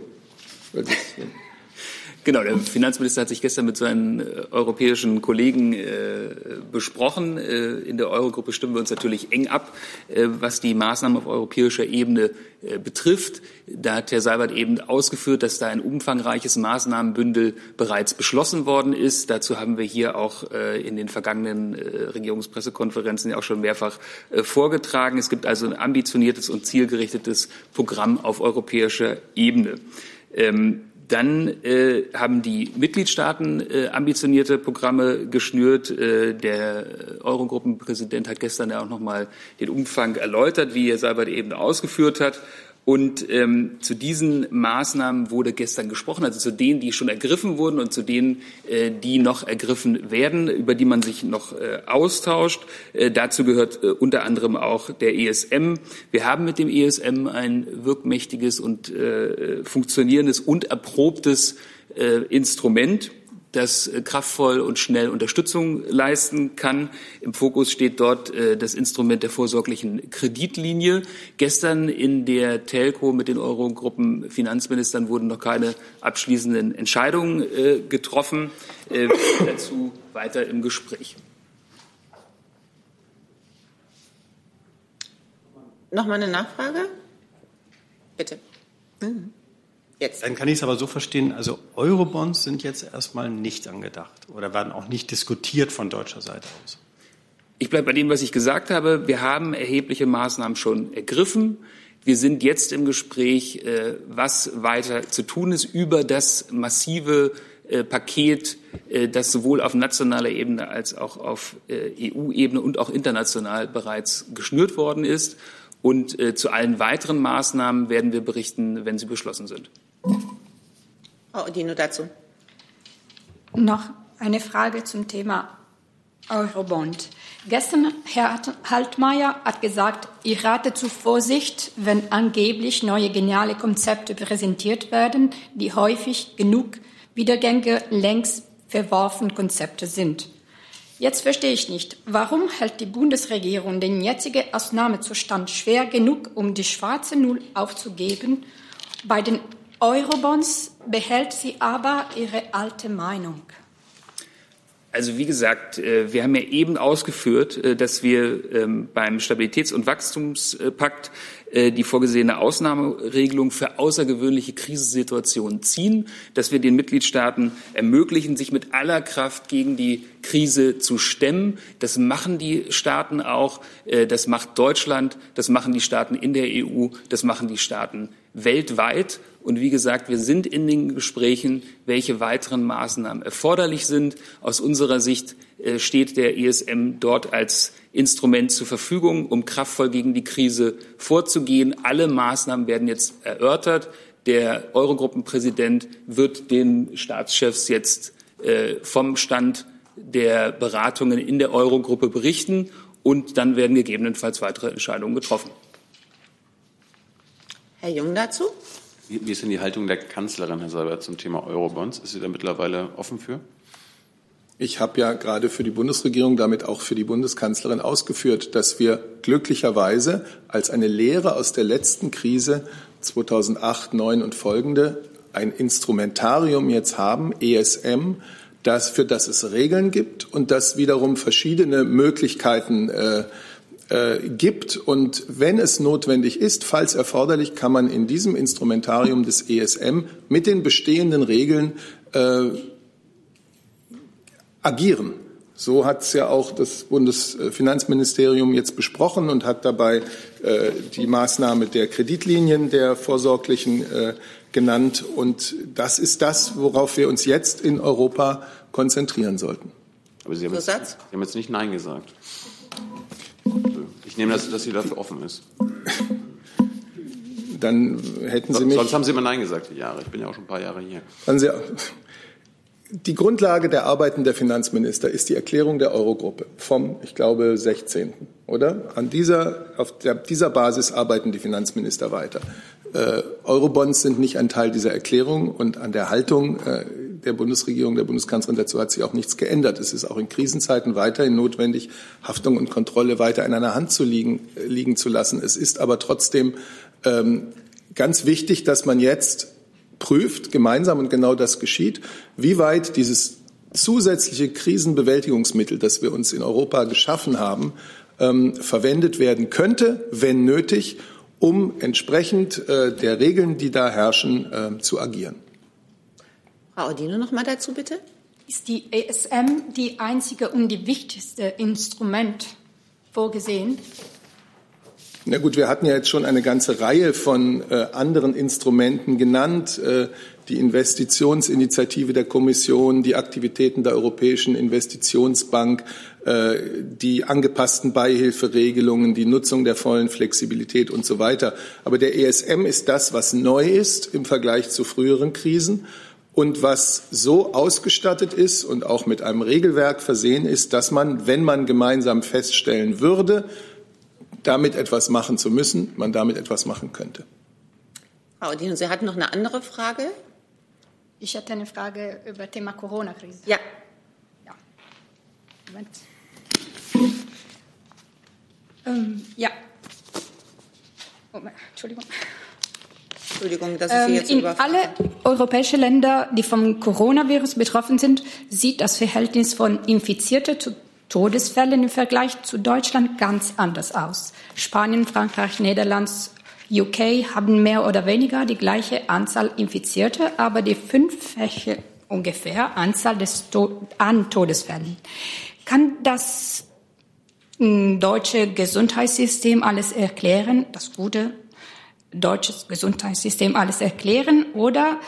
Genau, der Finanzminister hat sich gestern mit seinen äh, europäischen Kollegen äh, besprochen. Äh, in der Eurogruppe stimmen wir uns natürlich eng ab, äh, was die Maßnahmen auf europäischer Ebene äh, betrifft. Da hat Herr Seibert eben ausgeführt, dass da ein umfangreiches Maßnahmenbündel bereits beschlossen worden ist. Dazu haben wir hier auch äh, in den vergangenen Regierungspressekonferenzen ja auch schon mehrfach vorgetragen. Es gibt also ein ambitioniertes und zielgerichtetes Programm auf europäischer Ebene. Ähm, dann äh, haben die Mitgliedstaaten äh, ambitionierte Programme geschnürt. Äh, der Eurogruppenpräsident hat gestern ja auch noch mal den Umfang erläutert, wie Herr Seibert eben ausgeführt hat. Und ähm, zu diesen Maßnahmen wurde gestern gesprochen, also zu denen, die schon ergriffen wurden und zu denen, äh, die noch ergriffen werden, über die man sich noch äh, austauscht. Äh, dazu gehört äh, unter anderem auch der ESM. Wir haben mit dem ESM ein wirkmächtiges und äh, funktionierendes und erprobtes äh, Instrument das äh, kraftvoll und schnell Unterstützung leisten kann. Im Fokus steht dort äh, das Instrument der vorsorglichen Kreditlinie. Gestern in der Telco mit den Eurogruppen Finanzministern wurden noch keine abschließenden Entscheidungen äh, getroffen. dazu weiter im Gespräch. Noch mal eine Nachfrage? Bitte. Mhm. Jetzt. Dann kann ich es aber so verstehen, also Eurobonds sind jetzt erstmal nicht angedacht oder werden auch nicht diskutiert von deutscher Seite aus. Ich bleibe bei dem, was ich gesagt habe. Wir haben erhebliche Maßnahmen schon ergriffen. Wir sind jetzt im Gespräch, äh, was weiter zu tun ist über das massive äh, Paket, äh, das sowohl auf nationaler Ebene als auch auf EU-Ebene und auch international bereits geschnürt worden ist. Und zu allen weiteren Maßnahmen werden wir berichten, wenn sie beschlossen sind. Frau Odino dazu. Noch eine Frage zum Thema Eurobond. Gestern, Herr Haltmeier hat gesagt, ich rate zu Vorsicht, wenn angeblich neue geniale Konzepte präsentiert werden, die häufig genug Wiedergänge längst verworfen Konzepte sind. Jetzt verstehe ich nicht, warum hält die Bundesregierung den jetzigen Ausnahmezustand schwer genug, um die schwarze Null aufzugeben? Bei den Eurobonds behält sie aber ihre alte Meinung. Also wie gesagt, äh, wir haben ja eben ausgeführt, äh, dass wir ähm, beim Stabilitäts- und Wachstumspakt äh, die vorgesehene Ausnahmeregelung für außergewöhnliche Krisensituationen ziehen, dass wir den Mitgliedstaaten ermöglichen, sich mit aller Kraft gegen die Krise zu stemmen. Das machen die Staaten auch, das macht Deutschland, das machen die Staaten in der EU, das machen die Staaten weltweit. Und wie gesagt, wir sind in den Gesprächen, welche weiteren Maßnahmen erforderlich sind. Aus unserer Sicht äh, steht der ESM dort als Instrument zur Verfügung, um kraftvoll gegen die Krise vorzugehen. Alle Maßnahmen werden jetzt erörtert. Der Eurogruppenpräsident wird den Staatschefs jetzt äh, vom Stand der Beratungen in der Eurogruppe berichten und dann werden gegebenenfalls weitere Entscheidungen getroffen. Herr Jung dazu? Wie ist denn die Haltung der Kanzlerin, Herr Seibert, zum Thema Eurobonds? Ist sie da mittlerweile offen für? Ich habe ja gerade für die Bundesregierung, damit auch für die Bundeskanzlerin ausgeführt, dass wir glücklicherweise als eine Lehre aus der letzten Krise 2008, 2009 und folgende ein Instrumentarium jetzt haben, ESM, das, für das es Regeln gibt und das wiederum verschiedene Möglichkeiten äh, äh, gibt. Und wenn es notwendig ist, falls erforderlich, kann man in diesem Instrumentarium des ESM mit den bestehenden Regeln äh, agieren. So hat es ja auch das Bundesfinanzministerium jetzt besprochen und hat dabei äh, die Maßnahme der Kreditlinien der vorsorglichen äh, genannt. Und das ist das, worauf wir uns jetzt in Europa konzentrieren sollten. Aber Sie haben, jetzt, Sie haben jetzt nicht Nein gesagt. Ich nehme das, dass sie dafür offen ist. Dann hätten Sie mich. Sonst haben Sie immer Nein gesagt, die Jahre. Ich bin ja auch schon ein paar Jahre hier. Dann Sie, die Grundlage der Arbeiten der Finanzminister ist die Erklärung der Eurogruppe vom, ich glaube, 16. Oder? An dieser, auf der, dieser Basis arbeiten die Finanzminister weiter. Äh, Eurobonds sind nicht ein Teil dieser Erklärung und an der Haltung äh, der Bundesregierung, der Bundeskanzlerin dazu hat sich auch nichts geändert. Es ist auch in Krisenzeiten weiterhin notwendig, Haftung und Kontrolle weiter in einer Hand zu liegen, äh, liegen zu lassen. Es ist aber trotzdem ähm, ganz wichtig, dass man jetzt prüft, gemeinsam und genau das geschieht, wie weit dieses zusätzliche Krisenbewältigungsmittel, das wir uns in Europa geschaffen haben, ähm, verwendet werden könnte, wenn nötig, um entsprechend äh, der Regeln, die da herrschen, äh, zu agieren. Frau Odino noch mal dazu bitte. Ist die ESM die einzige und die wichtigste Instrument vorgesehen? Na gut, wir hatten ja jetzt schon eine ganze Reihe von äh, anderen Instrumenten genannt. Die Investitionsinitiative der Kommission, die Aktivitäten der Europäischen Investitionsbank, äh, die angepassten Beihilferegelungen, die Nutzung der vollen Flexibilität und so weiter. Aber der ESM ist das, was neu ist im Vergleich zu früheren Krisen und was so ausgestattet ist und auch mit einem Regelwerk versehen ist, dass man, wenn man gemeinsam feststellen würde, damit etwas machen zu müssen, man damit etwas machen könnte. Frau Odino, Sie hatten noch eine andere Frage? Ich hatte eine Frage über Thema Corona-Krise. Ja. ja. Moment. Ähm, ja. Moment, Entschuldigung. Entschuldigung, dass ich Sie jetzt ähm, In alle europäischen Länder, die vom Coronavirus betroffen sind, sieht das Verhältnis von Infizierten zu Todesfällen im Vergleich zu Deutschland ganz anders aus. Spanien, Frankreich, Niederlande, UK haben mehr oder weniger die gleiche Anzahl Infizierte, aber die fünffache ungefähr Anzahl des to an Todesfällen. Kann das hm, deutsche Gesundheitssystem alles erklären, das gute deutsche Gesundheitssystem alles erklären, oder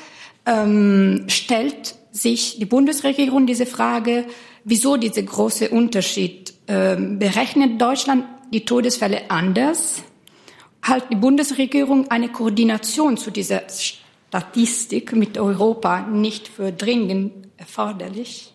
ähm, stellt sich die Bundesregierung diese Frage, Wieso dieser große Unterschied? Ähm, berechnet Deutschland die Todesfälle anders? Hat die Bundesregierung eine Koordination zu dieser Statistik mit Europa nicht für dringend erforderlich?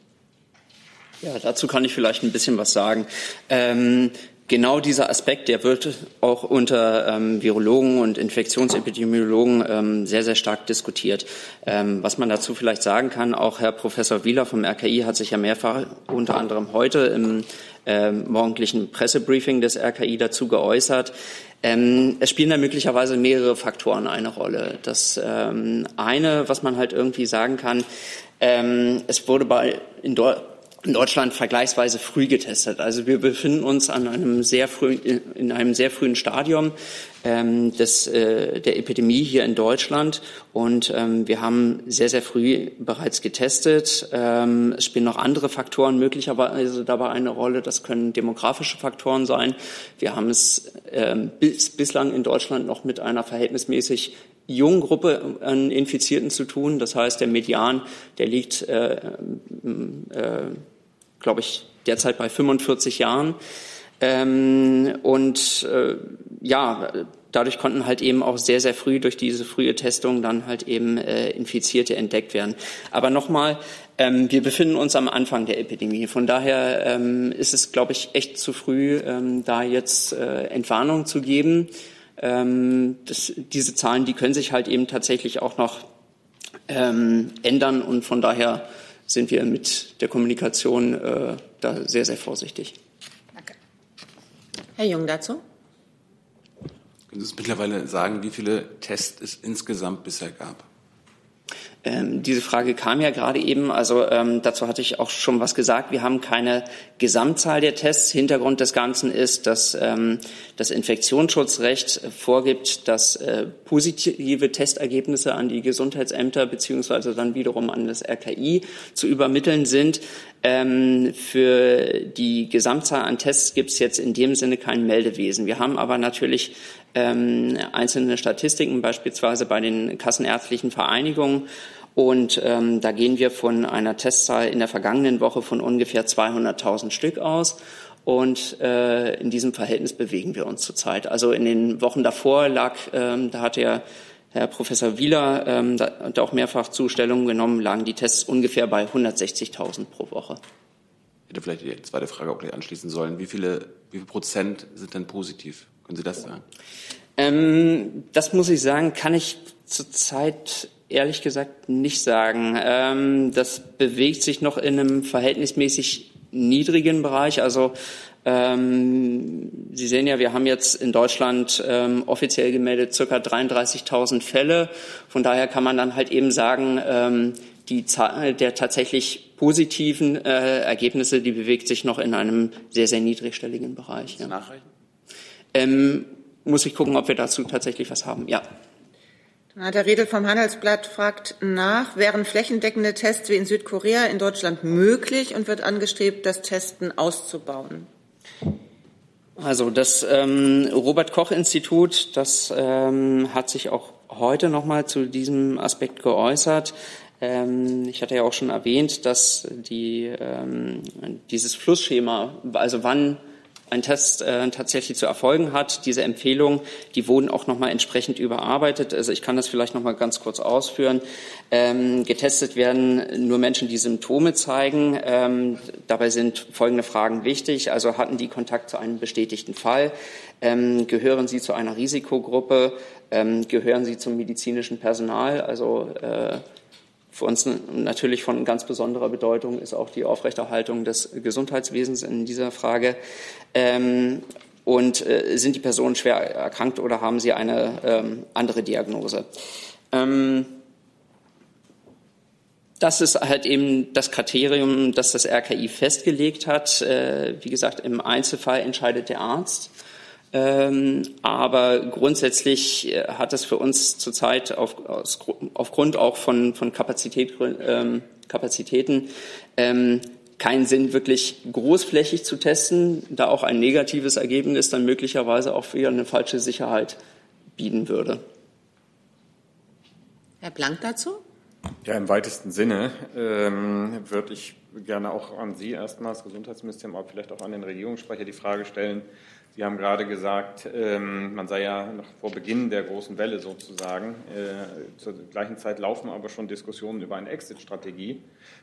Ja, dazu kann ich vielleicht ein bisschen was sagen. Ähm, genau dieser Aspekt, der wird auch unter ähm, Virologen und Infektionsepidemiologen ähm, sehr, sehr stark diskutiert. Ähm, was man dazu vielleicht sagen kann, auch Herr Professor Wieler vom RKI hat sich ja mehrfach, unter anderem heute im äh, morgendlichen Pressebriefing des RKI dazu geäußert. Ähm, es spielen da möglicherweise mehrere Faktoren eine Rolle. Das ähm, eine, was man halt irgendwie sagen kann, ähm, es wurde bei in, Deutschland in Deutschland vergleichsweise früh getestet. Also wir befinden uns an einem sehr frühen, in einem sehr frühen Stadium ähm, des, äh, der Epidemie hier in Deutschland und ähm, wir haben sehr, sehr früh bereits getestet. Ähm, es spielen noch andere Faktoren möglicherweise dabei eine Rolle. Das können demografische Faktoren sein. Wir haben es ähm, bis, bislang in Deutschland noch mit einer verhältnismäßig jungen Gruppe an Infizierten zu tun. Das heißt, der Median, der liegt äh, äh, glaube ich, derzeit bei 45 Jahren. Ähm, und äh, ja, dadurch konnten halt eben auch sehr, sehr früh durch diese frühe Testung dann halt eben äh, Infizierte entdeckt werden. Aber nochmal, ähm, wir befinden uns am Anfang der Epidemie. Von daher ähm, ist es, glaube ich, echt zu früh, ähm, da jetzt äh, Entwarnung zu geben. Ähm, das, diese Zahlen, die können sich halt eben tatsächlich auch noch ähm, ändern und von daher sind wir mit der Kommunikation äh, da sehr, sehr vorsichtig. Danke. Herr Jung dazu. Können Sie uns mittlerweile sagen, wie viele Tests es insgesamt bisher gab? Ähm, diese Frage kam ja gerade eben, also ähm, dazu hatte ich auch schon was gesagt. Wir haben keine Gesamtzahl der Tests. Hintergrund des Ganzen ist, dass ähm, das Infektionsschutzrecht vorgibt, dass äh, positive Testergebnisse an die Gesundheitsämter beziehungsweise dann wiederum an das RKI zu übermitteln sind. Ähm, für die Gesamtzahl an Tests gibt es jetzt in dem Sinne kein Meldewesen. Wir haben aber natürlich ähm, einzelne Statistiken, beispielsweise bei den kassenärztlichen Vereinigungen. Und ähm, da gehen wir von einer Testzahl in der vergangenen Woche von ungefähr 200.000 Stück aus. Und äh, in diesem Verhältnis bewegen wir uns zurzeit. Also in den Wochen davor lag, ähm, da hat der Herr Professor Wieler ähm, da, da auch mehrfach Zustellungen genommen, lagen die Tests ungefähr bei 160.000 pro Woche. Ich hätte vielleicht die zweite Frage auch gleich anschließen sollen. Wie viele, wie viel Prozent sind denn positiv? Können Sie das sagen? Ähm, das muss ich sagen, kann ich zurzeit ehrlich gesagt nicht sagen. Ähm, das bewegt sich noch in einem verhältnismäßig niedrigen Bereich. Also ähm, Sie sehen ja, wir haben jetzt in Deutschland ähm, offiziell gemeldet circa 33.000 Fälle. Von daher kann man dann halt eben sagen, ähm, die Zahl der tatsächlich positiven äh, Ergebnisse, die bewegt sich noch in einem sehr, sehr niedrigstelligen Bereich. Ja. Nachreichen? Ähm, muss ich gucken, ob wir dazu tatsächlich was haben. Ja. Der Redel vom Handelsblatt fragt nach, wären flächendeckende Tests wie in Südkorea in Deutschland möglich und wird angestrebt, das Testen auszubauen? Also das ähm, Robert Koch Institut, das ähm, hat sich auch heute noch mal zu diesem Aspekt geäußert. Ähm, ich hatte ja auch schon erwähnt, dass die, ähm, dieses Flussschema, also wann ein Test äh, tatsächlich zu erfolgen hat. Diese Empfehlungen, die wurden auch nochmal entsprechend überarbeitet. Also ich kann das vielleicht nochmal ganz kurz ausführen. Ähm, getestet werden nur Menschen, die Symptome zeigen. Ähm, dabei sind folgende Fragen wichtig. Also hatten die Kontakt zu einem bestätigten Fall? Ähm, gehören sie zu einer Risikogruppe? Ähm, gehören sie zum medizinischen Personal? Also äh, für uns natürlich von ganz besonderer Bedeutung ist auch die Aufrechterhaltung des Gesundheitswesens in dieser Frage. Ähm, und äh, sind die Personen schwer erkrankt oder haben sie eine ähm, andere Diagnose? Ähm, das ist halt eben das Kriterium, das das RKI festgelegt hat. Äh, wie gesagt, im Einzelfall entscheidet der Arzt. Ähm, aber grundsätzlich äh, hat es für uns zurzeit auf, aus, aufgrund auch von, von Kapazität, ähm, Kapazitäten ähm, keinen Sinn, wirklich großflächig zu testen, da auch ein negatives Ergebnis dann möglicherweise auch für eine falsche Sicherheit bieten würde. Herr Blank dazu? Ja, im weitesten Sinne ähm, würde ich gerne auch an Sie erstmals, Gesundheitsministerium, aber vielleicht auch an den Regierungssprecher die Frage stellen, Sie haben gerade gesagt, ähm, man sei ja noch vor Beginn der großen Welle sozusagen. Äh, zur gleichen Zeit laufen aber schon Diskussionen über eine Exit-Strategie.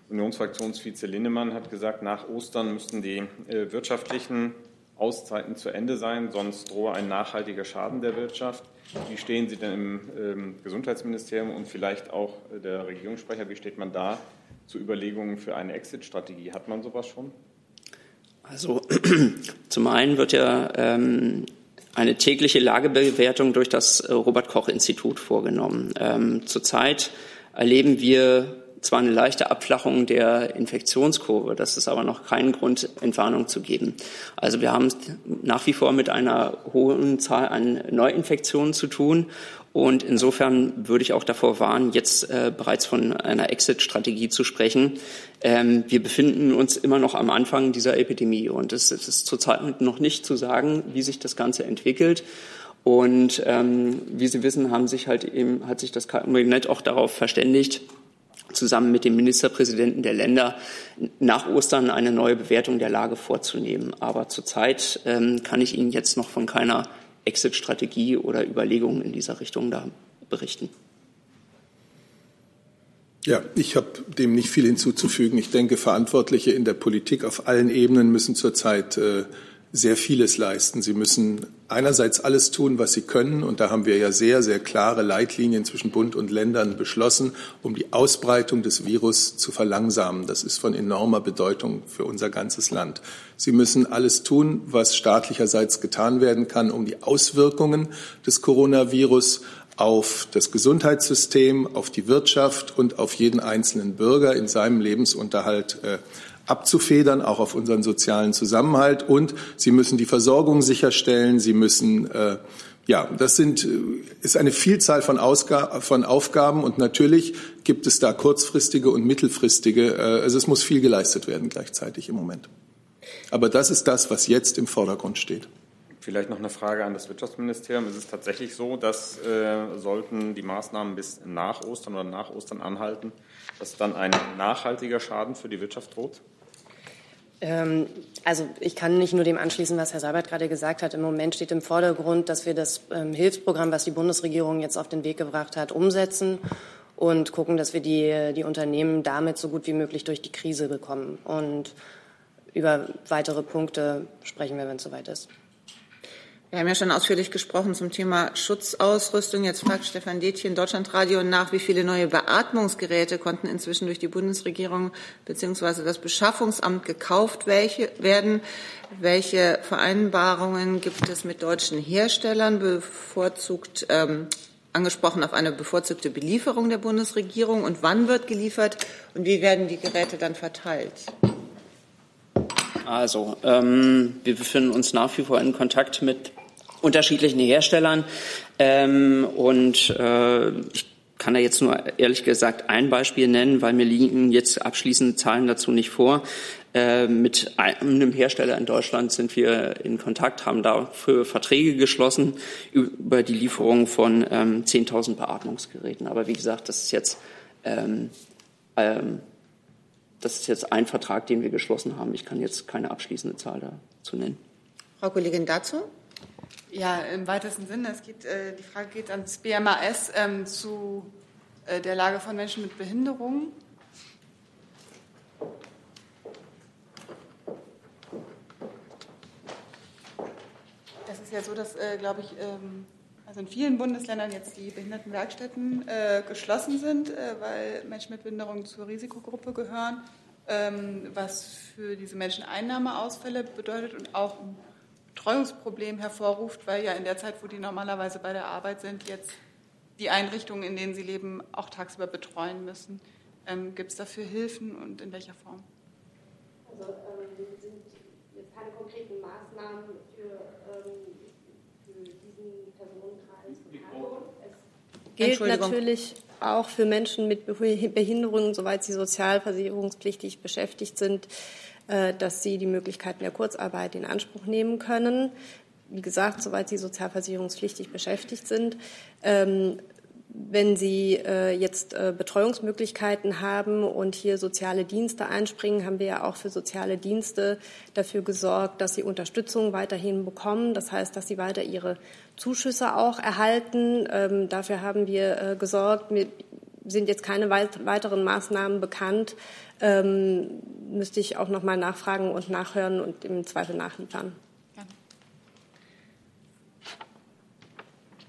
Unionsfraktionsvize Linnemann hat gesagt, nach Ostern müssten die äh, wirtschaftlichen Auszeiten zu Ende sein, sonst drohe ein nachhaltiger Schaden der Wirtschaft. Wie stehen Sie denn im ähm, Gesundheitsministerium und vielleicht auch der Regierungssprecher, wie steht man da zu Überlegungen für eine Exit-Strategie? Hat man sowas schon? Also zum einen wird ja ähm, eine tägliche Lagebewertung durch das äh, Robert Koch Institut vorgenommen. Ähm, zurzeit erleben wir zwar eine leichte Abflachung der Infektionskurve, das ist aber noch kein Grund, Entwarnung zu geben. Also wir haben nach wie vor mit einer hohen Zahl an Neuinfektionen zu tun und insofern würde ich auch davor warnen, jetzt äh, bereits von einer Exit-Strategie zu sprechen. Ähm, wir befinden uns immer noch am Anfang dieser Epidemie und es, es ist zurzeit noch nicht zu sagen, wie sich das Ganze entwickelt. Und ähm, wie Sie wissen, haben sich halt eben, hat sich das Kabinett auch darauf verständigt, zusammen mit dem Ministerpräsidenten der Länder nach Ostern eine neue Bewertung der Lage vorzunehmen. Aber zurzeit ähm, kann ich Ihnen jetzt noch von keiner Exit-Strategie oder Überlegungen in dieser Richtung da berichten. Ja, ich habe dem nicht viel hinzuzufügen. Ich denke, Verantwortliche in der Politik auf allen Ebenen müssen zurzeit äh, sehr vieles leisten. Sie müssen einerseits alles tun, was sie können, und da haben wir ja sehr, sehr klare Leitlinien zwischen Bund und Ländern beschlossen, um die Ausbreitung des Virus zu verlangsamen. Das ist von enormer Bedeutung für unser ganzes Land. Sie müssen alles tun, was staatlicherseits getan werden kann, um die Auswirkungen des Coronavirus auf das Gesundheitssystem, auf die Wirtschaft und auf jeden einzelnen Bürger in seinem Lebensunterhalt äh, abzufedern, auch auf unseren sozialen Zusammenhalt. Und sie müssen die Versorgung sicherstellen. Sie müssen äh, ja, das sind, äh, ist eine Vielzahl von, Ausga von Aufgaben und natürlich gibt es da kurzfristige und mittelfristige. Äh, also es muss viel geleistet werden gleichzeitig im Moment. Aber das ist das, was jetzt im Vordergrund steht. Vielleicht noch eine Frage an das Wirtschaftsministerium. Ist es tatsächlich so, dass äh, sollten die Maßnahmen bis nach Ostern oder nach Ostern anhalten, dass dann ein nachhaltiger Schaden für die Wirtschaft droht? Ähm, also ich kann nicht nur dem anschließen, was Herr Seibert gerade gesagt hat. Im Moment steht im Vordergrund, dass wir das ähm, Hilfsprogramm, was die Bundesregierung jetzt auf den Weg gebracht hat, umsetzen und gucken, dass wir die, die Unternehmen damit so gut wie möglich durch die Krise bekommen. Und über weitere Punkte sprechen wir, wenn es soweit ist. Wir haben ja schon ausführlich gesprochen zum Thema Schutzausrüstung. Jetzt fragt Stefan Detchen Deutschlandradio nach, wie viele neue Beatmungsgeräte konnten inzwischen durch die Bundesregierung bzw. das Beschaffungsamt gekauft welche, werden. Welche Vereinbarungen gibt es mit deutschen Herstellern, bevorzugt ähm, angesprochen auf eine bevorzugte Belieferung der Bundesregierung? Und wann wird geliefert und wie werden die Geräte dann verteilt? Also, ähm, wir befinden uns nach wie vor in Kontakt mit unterschiedlichen Herstellern. Ähm, und äh, ich kann da jetzt nur ehrlich gesagt ein Beispiel nennen, weil mir liegen jetzt abschließende Zahlen dazu nicht vor. Äh, mit einem Hersteller in Deutschland sind wir in Kontakt, haben dafür Verträge geschlossen über die Lieferung von ähm, 10.000 Beatmungsgeräten. Aber wie gesagt, das ist jetzt ähm, ähm, das ist jetzt ein Vertrag, den wir geschlossen haben. Ich kann jetzt keine abschließende Zahl dazu nennen. Frau Kollegin dazu? Ja, im weitesten Sinne. Es geht, äh, die Frage geht ans BMAS ähm, zu äh, der Lage von Menschen mit Behinderungen. Es ist ja so, dass, äh, glaube ich, ähm, also in vielen Bundesländern jetzt die Behindertenwerkstätten äh, geschlossen sind, äh, weil Menschen mit Behinderung zur Risikogruppe gehören, ähm, was für diese Menschen Einnahmeausfälle bedeutet und auch ein Betreuungsproblem hervorruft, weil ja in der Zeit, wo die normalerweise bei der Arbeit sind, jetzt die Einrichtungen, in denen sie leben, auch tagsüber betreuen müssen. Ähm, Gibt es dafür Hilfen und in welcher Form? Also ähm, sind jetzt keine konkreten Maßnahmen für ähm, gilt natürlich auch für Menschen mit Behinderungen, soweit sie sozialversicherungspflichtig beschäftigt sind, dass sie die Möglichkeiten der Kurzarbeit in Anspruch nehmen können. Wie gesagt, soweit sie sozialversicherungspflichtig beschäftigt sind. Ähm, wenn Sie äh, jetzt äh, Betreuungsmöglichkeiten haben und hier soziale Dienste einspringen, haben wir ja auch für soziale Dienste dafür gesorgt, dass sie Unterstützung weiterhin bekommen. Das heißt, dass sie weiter ihre Zuschüsse auch erhalten. Ähm, dafür haben wir äh, gesorgt. Mir sind jetzt keine weit weiteren Maßnahmen bekannt. Ähm, müsste ich auch noch mal nachfragen und nachhören und im Zweifel nachliefern.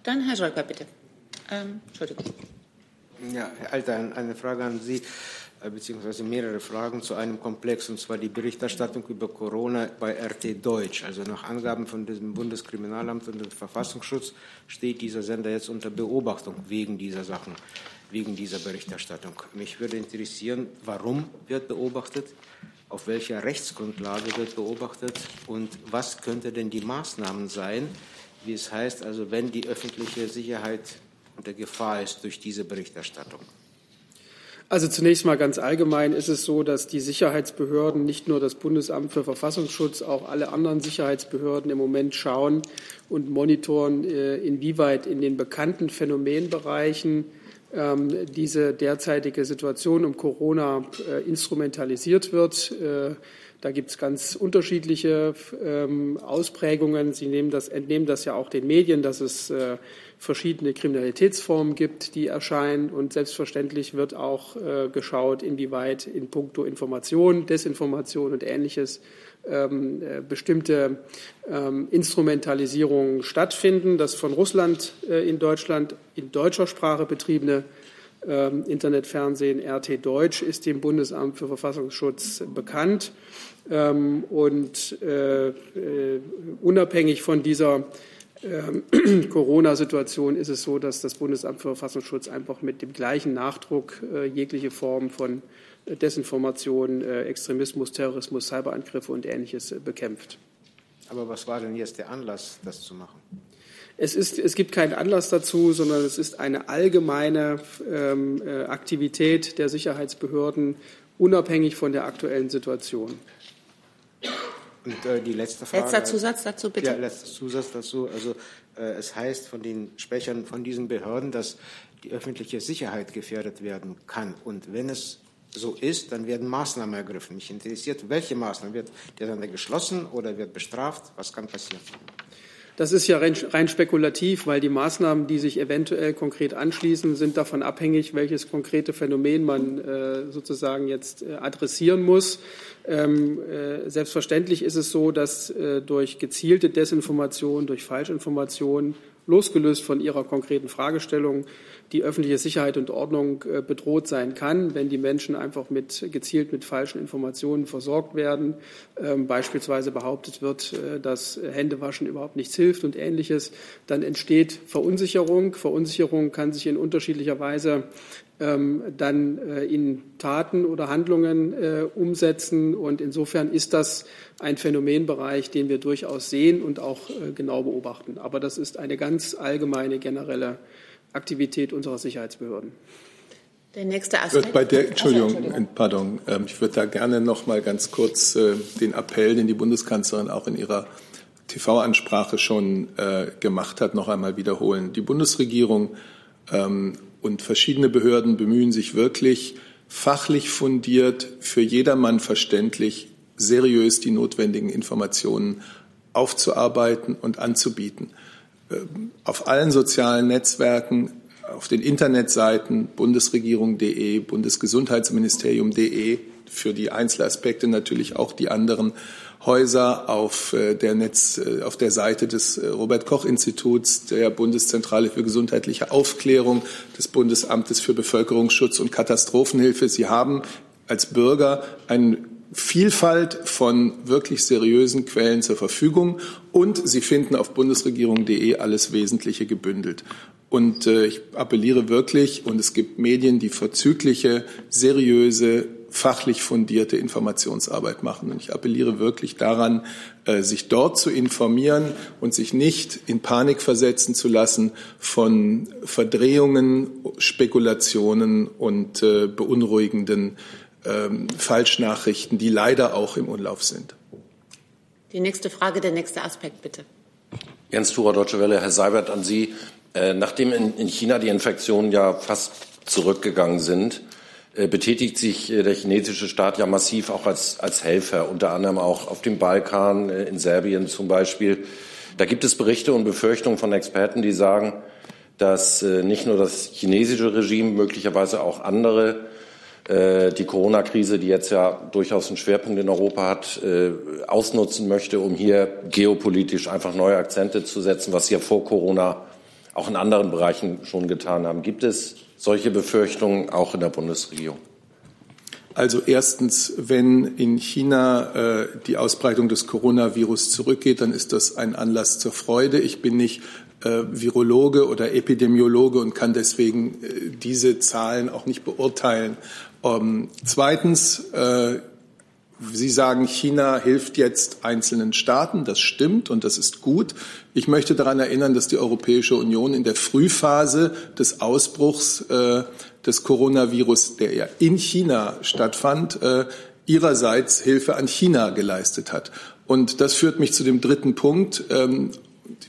Dann Herr Scholper, bitte. Ähm, Entschuldigung. Ja, Herr Alter, eine Frage an Sie, äh, beziehungsweise mehrere Fragen zu einem Komplex, und zwar die Berichterstattung über Corona bei RT Deutsch. Also nach Angaben von dem Bundeskriminalamt und dem Verfassungsschutz steht dieser Sender jetzt unter Beobachtung wegen dieser Sachen, wegen dieser Berichterstattung. Mich würde interessieren, warum wird beobachtet? Auf welcher Rechtsgrundlage wird beobachtet und was könnte denn die Maßnahmen sein, wie es heißt, also wenn die öffentliche Sicherheit unter Gefahr ist durch diese Berichterstattung? Also zunächst mal ganz allgemein ist es so, dass die Sicherheitsbehörden, nicht nur das Bundesamt für Verfassungsschutz, auch alle anderen Sicherheitsbehörden im Moment schauen und monitoren, äh, inwieweit in den bekannten Phänomenbereichen diese derzeitige Situation um Corona äh, instrumentalisiert wird. Äh, da gibt es ganz unterschiedliche ähm, Ausprägungen. Sie nehmen das, entnehmen das ja auch den Medien, dass es äh, verschiedene Kriminalitätsformen gibt, die erscheinen. Und selbstverständlich wird auch äh, geschaut, inwieweit in puncto Information, Desinformation und Ähnliches ähm, äh, bestimmte ähm, Instrumentalisierungen stattfinden. Das von Russland äh, in Deutschland in deutscher Sprache betriebene ähm, Internetfernsehen RT Deutsch ist dem Bundesamt für Verfassungsschutz bekannt. Ähm, und äh, äh, unabhängig von dieser äh, Corona-Situation ist es so, dass das Bundesamt für Verfassungsschutz einfach mit dem gleichen Nachdruck äh, jegliche Form von Desinformation, äh, Extremismus, Terrorismus, Cyberangriffe und Ähnliches äh, bekämpft. Aber was war denn jetzt der Anlass, das zu machen? Es, ist, es gibt keinen Anlass dazu, sondern es ist eine allgemeine ähm, Aktivität der Sicherheitsbehörden, unabhängig von der aktuellen Situation. Und äh, die letzte Frage. Letzter Zusatz dazu, bitte. Ja, letzter Zusatz dazu. Also äh, es heißt von den Sprechern von diesen Behörden, dass die öffentliche Sicherheit gefährdet werden kann. Und wenn es so ist, dann werden Maßnahmen ergriffen. Mich interessiert, welche Maßnahmen wird der Sender geschlossen oder wird bestraft? Was kann passieren? Das ist ja rein, spekulativ, weil die Maßnahmen, die sich eventuell konkret anschließen, sind davon abhängig, welches konkrete Phänomen man äh, sozusagen jetzt äh, adressieren muss. Ähm, äh, selbstverständlich ist es so, dass äh, durch gezielte Desinformation, durch Falschinformation, losgelöst von Ihrer konkreten Fragestellung, die öffentliche Sicherheit und Ordnung äh, bedroht sein kann, wenn die Menschen einfach mit, gezielt mit falschen Informationen versorgt werden. Ähm, beispielsweise behauptet wird, äh, dass Händewaschen überhaupt nichts hilft und Ähnliches. Dann entsteht Verunsicherung. Verunsicherung kann sich in unterschiedlicher Weise dann äh, in Taten oder Handlungen umsetzen. Und insofern ist das ein Phänomenbereich, den wir durchaus sehen und auch genau beobachten. Aber das ist eine ganz allgemeine, generelle Aktivität unserer Sicherheitsbehörden. Der nächste Aspekt. Bei der, Entschuldigung, Entschuldigung. pardon. Ähm, ich würde da gerne noch mal ganz kurz äh, den Appell, den die Bundeskanzlerin auch in ihrer TV-Ansprache schon äh, gemacht hat, noch einmal wiederholen. Die Bundesregierung ähm, und verschiedene Behörden bemühen sich wirklich, fachlich fundiert, für jedermann verständlich, seriös die notwendigen Informationen aufzuarbeiten und anzubieten. Ähm, auf allen sozialen Netzwerken, auf den Internetseiten bundesregierung.de, bundesgesundheitsministerium.de, für die Einzelaspekte natürlich auch die anderen Häuser auf äh, der Netz, äh, auf der Seite des äh, Robert Koch Instituts, der Bundeszentrale für gesundheitliche Aufklärung, des Bundesamtes für Bevölkerungsschutz und Katastrophenhilfe. Sie haben als Bürger einen Vielfalt von wirklich seriösen Quellen zur Verfügung und Sie finden auf bundesregierung.de alles Wesentliche gebündelt. Und ich appelliere wirklich, und es gibt Medien, die vorzügliche, seriöse, fachlich fundierte Informationsarbeit machen. Und ich appelliere wirklich daran, äh, sich dort zu informieren und sich nicht in Panik versetzen zu lassen von Verdrehungen, Spekulationen und äh, beunruhigenden ähm, Falschnachrichten, die leider auch im Umlauf sind. Die nächste Frage, der nächste Aspekt, bitte. Jens Thurer, Deutsche Welle. Herr Seibert, an Sie. Äh, nachdem in China die Infektionen ja fast zurückgegangen sind, äh, betätigt sich äh, der chinesische Staat ja massiv auch als, als Helfer, unter anderem auch auf dem Balkan, in Serbien zum Beispiel. Da gibt es Berichte und Befürchtungen von Experten, die sagen, dass nicht nur das chinesische Regime, möglicherweise auch andere die Corona-Krise, die jetzt ja durchaus einen Schwerpunkt in Europa hat, ausnutzen möchte, um hier geopolitisch einfach neue Akzente zu setzen, was sie ja vor Corona auch in anderen Bereichen schon getan haben. Gibt es solche Befürchtungen auch in der Bundesregierung? Also erstens, wenn in China äh, die Ausbreitung des Coronavirus zurückgeht, dann ist das ein Anlass zur Freude. Ich bin nicht äh, Virologe oder Epidemiologe und kann deswegen äh, diese Zahlen auch nicht beurteilen. Ähm, zweitens, äh, Sie sagen, China hilft jetzt einzelnen Staaten. Das stimmt und das ist gut. Ich möchte daran erinnern, dass die Europäische Union in der Frühphase des Ausbruchs äh, des Coronavirus, der ja in China stattfand, äh, ihrerseits Hilfe an China geleistet hat. Und das führt mich zu dem dritten Punkt. Ähm,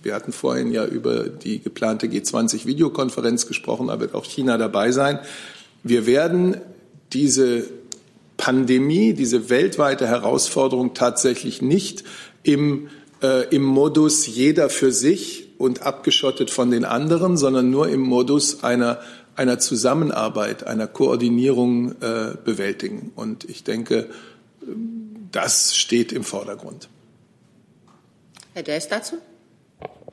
wir hatten vorhin ja über die geplante G20-Videokonferenz gesprochen, da wird auch China dabei sein. Wir werden diese Pandemie, diese weltweite Herausforderung tatsächlich nicht im, äh, im Modus jeder für sich und abgeschottet von den anderen, sondern nur im Modus einer, einer Zusammenarbeit, einer Koordinierung äh, bewältigen. Und ich denke, das steht im Vordergrund. Herr Dess dazu?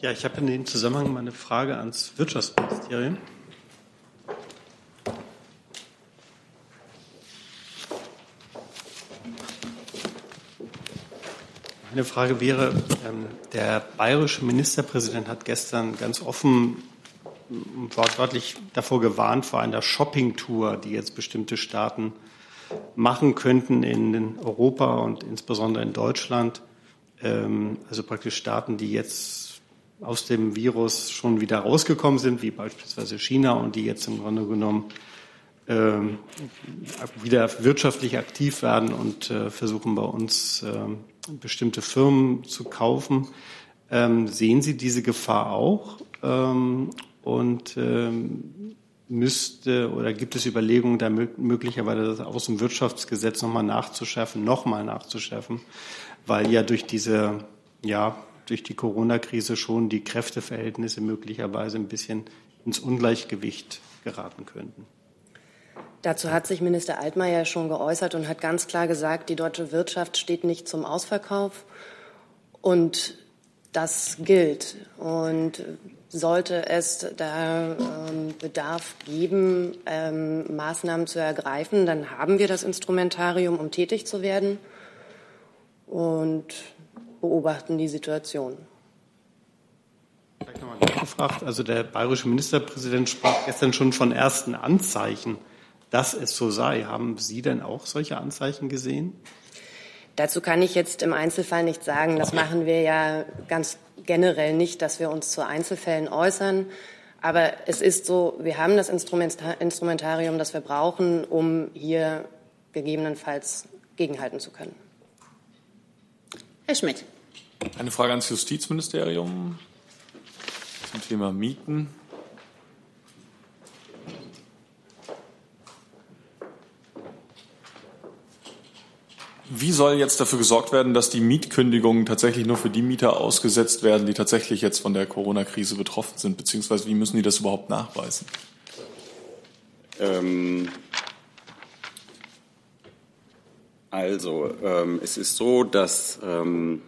Ja, ich habe in dem Zusammenhang mal eine Frage ans Wirtschaftsministerium. Meine Frage wäre, ähm, der bayerische Ministerpräsident hat gestern ganz offen wortwörtlich davor gewarnt, vor einer Shoppingtour, die jetzt bestimmte Staaten machen könnten in Europa und insbesondere in Deutschland. Ähm, also praktisch Staaten, die jetzt aus dem Virus schon wieder rausgekommen sind, wie beispielsweise China und die jetzt im Grunde genommen ähm, wieder wirtschaftlich aktiv werden und äh, versuchen bei uns bestimmte Firmen zu kaufen. Ähm, sehen Sie diese Gefahr auch? Ähm, und ähm, müsste oder gibt es Überlegungen, da möglicherweise das aus dem Wirtschaftsgesetz nochmal nachzuschärfen, nochmal nachzuschärfen, weil ja durch diese, ja, durch die Corona-Krise schon die Kräfteverhältnisse möglicherweise ein bisschen ins Ungleichgewicht geraten könnten. Dazu hat sich Minister Altmaier schon geäußert und hat ganz klar gesagt, die deutsche Wirtschaft steht nicht zum Ausverkauf. Und das gilt. Und sollte es da ähm, Bedarf geben, ähm, Maßnahmen zu ergreifen, dann haben wir das Instrumentarium, um tätig zu werden und beobachten die Situation. Vielleicht nochmal nachgefragt. Also der bayerische Ministerpräsident sprach gestern schon von ersten Anzeichen dass es so sei. Haben Sie denn auch solche Anzeichen gesehen? Dazu kann ich jetzt im Einzelfall nicht sagen. Das machen wir ja ganz generell nicht, dass wir uns zu Einzelfällen äußern. Aber es ist so, wir haben das Instrumentarium, das wir brauchen, um hier gegebenenfalls gegenhalten zu können. Herr Schmidt. Eine Frage ans Justizministerium zum Thema Mieten. Wie soll jetzt dafür gesorgt werden, dass die Mietkündigungen tatsächlich nur für die Mieter ausgesetzt werden, die tatsächlich jetzt von der Corona-Krise betroffen sind? Beziehungsweise wie müssen die das überhaupt nachweisen? Ähm also, ähm, es ist so, dass ähm,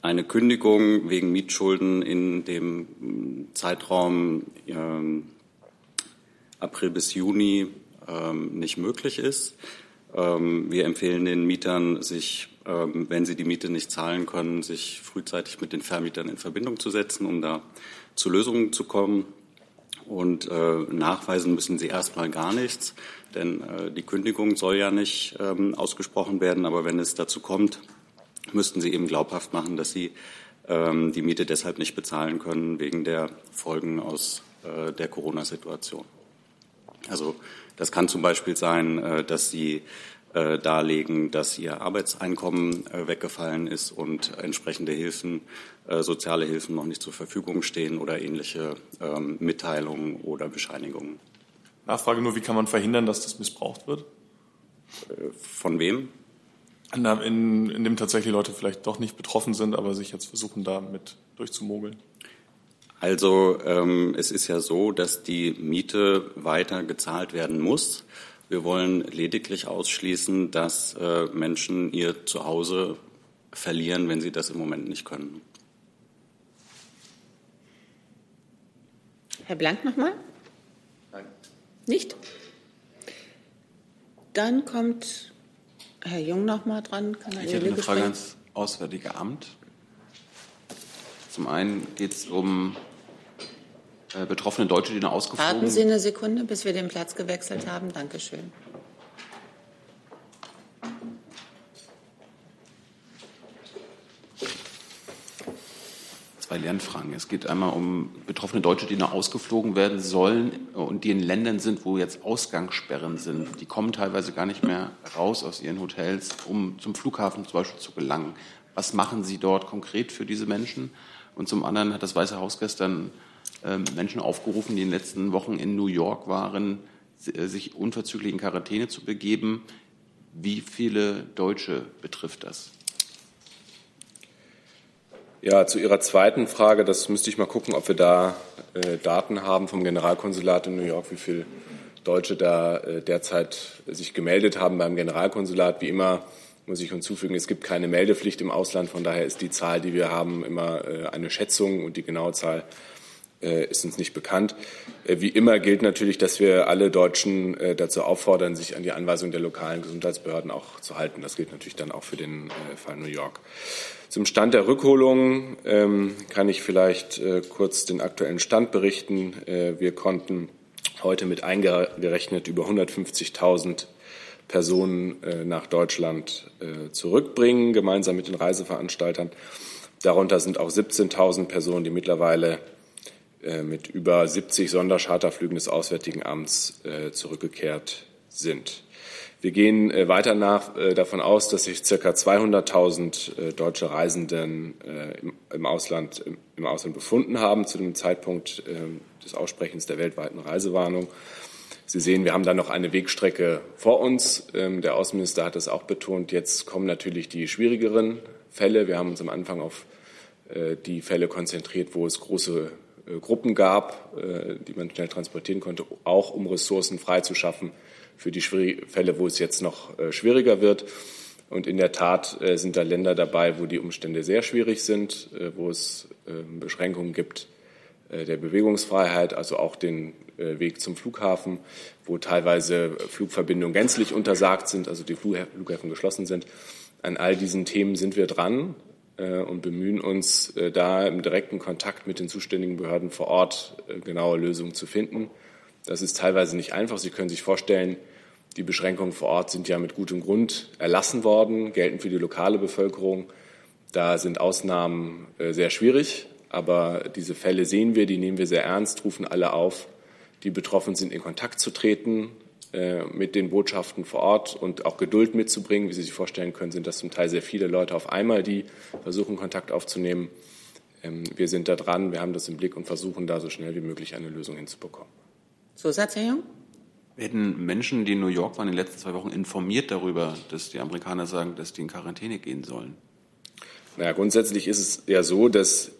eine Kündigung wegen Mietschulden in dem Zeitraum ähm, April bis Juni ähm, nicht möglich ist. Ähm, wir empfehlen den Mietern, sich, ähm, wenn sie die Miete nicht zahlen können, sich frühzeitig mit den Vermietern in Verbindung zu setzen, um da zu Lösungen zu kommen. Und äh, nachweisen müssen sie erstmal gar nichts, denn äh, die Kündigung soll ja nicht ähm, ausgesprochen werden. Aber wenn es dazu kommt, müssten sie eben glaubhaft machen, dass sie die Miete deshalb nicht bezahlen können wegen der Folgen aus äh, der Corona-Situation. Also das kann zum Beispiel sein, äh, dass Sie äh, darlegen, dass ihr Arbeitseinkommen äh, weggefallen ist und entsprechende Hilfen, soziale Hilfen noch nicht zur Verfügung stehen oder ähnliche ähm, Mitteilungen oder Bescheinigungen. Nachfrage nur, wie kann man verhindern, dass das missbraucht wird? Von wem? In, in dem tatsächlich Leute vielleicht doch nicht betroffen sind, aber sich jetzt versuchen, da mit durchzumogeln. Also ähm, es ist ja so, dass die Miete weiter gezahlt werden muss. Wir wollen lediglich ausschließen, dass äh, Menschen ihr Zuhause verlieren, wenn sie das im Moment nicht können. Herr Blank nochmal? Nein. Nicht? Dann kommt Herr Jung nochmal dran. Kann er ich hätte eine Frage ans Auswärtige Amt. Zum einen geht es um betroffene Deutsche, die noch ausgeflogen Warten Sie eine Sekunde, bis wir den Platz gewechselt haben. Dankeschön. Zwei Lernfragen. Es geht einmal um betroffene Deutsche, die noch ausgeflogen werden sollen und die in Ländern sind, wo jetzt Ausgangssperren sind. Die kommen teilweise gar nicht mehr raus aus ihren Hotels, um zum Flughafen zum Beispiel zu gelangen. Was machen Sie dort konkret für diese Menschen? Und zum anderen hat das Weiße Haus gestern Menschen aufgerufen, die in den letzten Wochen in New York waren, äh, sich unverzüglich in Quarantäne zu begeben. Wie viele Deutsche betrifft das? Ja, zu Ihrer zweiten Frage, das müsste ich mal gucken, ob wir da äh, Daten haben vom Generalkonsulat in New York, wie viele Deutsche da äh, derzeit sich gemeldet haben beim Generalkonsulat. Wie immer muss ich hinzufügen, es gibt keine Meldepflicht im Ausland, von daher ist die Zahl, die wir haben, immer äh, eine Schätzung und die genaue Zahl ist uns nicht bekannt. Äh, wie immer gilt natürlich, dass wir alle Deutschen äh, dazu auffordern, sich an die Anweisungen der lokalen Gesundheitsbehörden auch zu halten. Das gilt natürlich dann auch für den Fall New York. Zum Stand der Rückholung ähm, kann ich vielleicht kurz den aktuellen Stand berichten. Wir konnten heute mit eingerechnet über 150.000 Personen nach Deutschland zurückbringen, gemeinsam mit den Reiseveranstaltern. Darunter sind auch 17.000 Personen, die mittlerweile äh, mit über 70 Sondercharterflügen des Auswärtigen Amts äh, zurückgekehrt sind. Wir gehen äh, weiter nach, davon aus, dass sich ca. 200.000 deutsche Reisenden im Ausland, im Ausland befunden haben zu dem Zeitpunkt des Aussprechens der weltweiten Reisewarnung. Sie sehen, wir haben da noch eine Wegstrecke vor uns. Ähm, der Außenminister hat es auch betont. Jetzt kommen natürlich die schwierigeren Fälle. Wir haben uns am Anfang auf die Fälle konzentriert, wo es große äh, Gruppen gab, äh, die man schnell transportieren konnte, auch um Ressourcen freizuschaffen für die Fälle, wo es jetzt noch äh, schwieriger wird. Und in der Tat sind da Länder dabei, wo die Umstände sehr schwierig sind, wo es Beschränkungen gibt der Bewegungsfreiheit, also auch den Weg zum Flughafen, wo teilweise Flugverbindungen gänzlich untersagt sind, also die Flughäfen geschlossen sind. An all diesen Themen sind wir dran. Äh, und bemühen uns, äh, da im direkten Kontakt mit den zuständigen Behörden vor Ort äh, genaue Lösungen zu finden. Das ist teilweise nicht einfach. Sie können sich vorstellen, die Beschränkungen vor Ort sind ja mit gutem Grund erlassen worden, gelten für die lokale Bevölkerung. Da sind Ausnahmen sehr schwierig, aber diese Fälle sehen wir, die nehmen wir sehr ernst, rufen alle auf, die betroffen sind, in Kontakt zu treten, mit den Botschaften vor Ort und auch Geduld mitzubringen. Wie Sie sich vorstellen können, sind das zum Teil sehr viele Leute auf einmal, die versuchen, Kontakt aufzunehmen. Ähm, wir sind da dran, wir haben das im Blick und versuchen da so schnell wie möglich eine Lösung hinzubekommen. Zusatz, Herr Jung? Werden Menschen, die in New York waren, in den letzten zwei Wochen informiert darüber, dass die Amerikaner sagen, dass die in Quarantäne gehen sollen? Naja, grundsätzlich ist es ja so, dass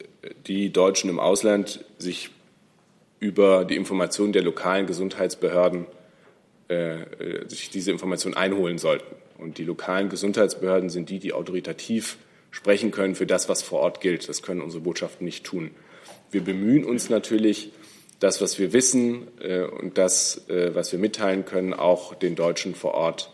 die Deutschen im Ausland sich über die Informationen der lokalen Gesundheitsbehörden äh, sich diese Informationen einholen sollten. Und die lokalen Gesundheitsbehörden sind die, die autoritativ sprechen können für das, was vor Ort gilt. Das können unsere Botschaften nicht tun. Wir bemühen uns natürlich, das, was wir wissen äh, und das, äh, was wir mitteilen können, auch den Deutschen vor Ort